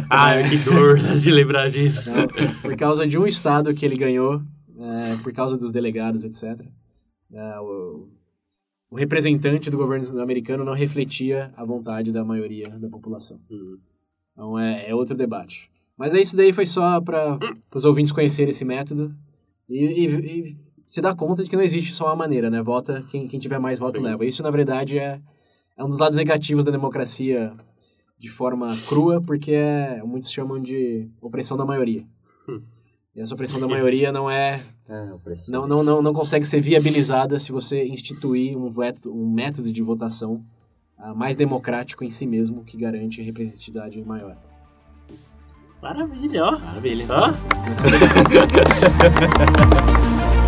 Ai, [laughs] que dor [laughs] de lembrar disso. Então, por causa de um estado que ele ganhou, é, por causa dos delegados, etc., é, o, o representante do governo americano não refletia a vontade da maioria da população. Hum. Então é, é outro debate. Mas é isso daí foi só para os ouvintes conhecerem esse método e, e, e se dar conta de que não existe só uma maneira, né? Vota quem, quem tiver mais voto Sim. leva. Isso, na verdade, é, é um dos lados negativos da democracia de forma crua, porque é, muitos chamam de opressão da maioria. Hum. E essa opressão da maioria não é [laughs] É, não, não, não, não consegue ser viabilizada se você instituir um, veto, um método de votação mais democrático em si mesmo, que garante representatividade maior. Maravilha, ó. Maravilha. Hã? [laughs]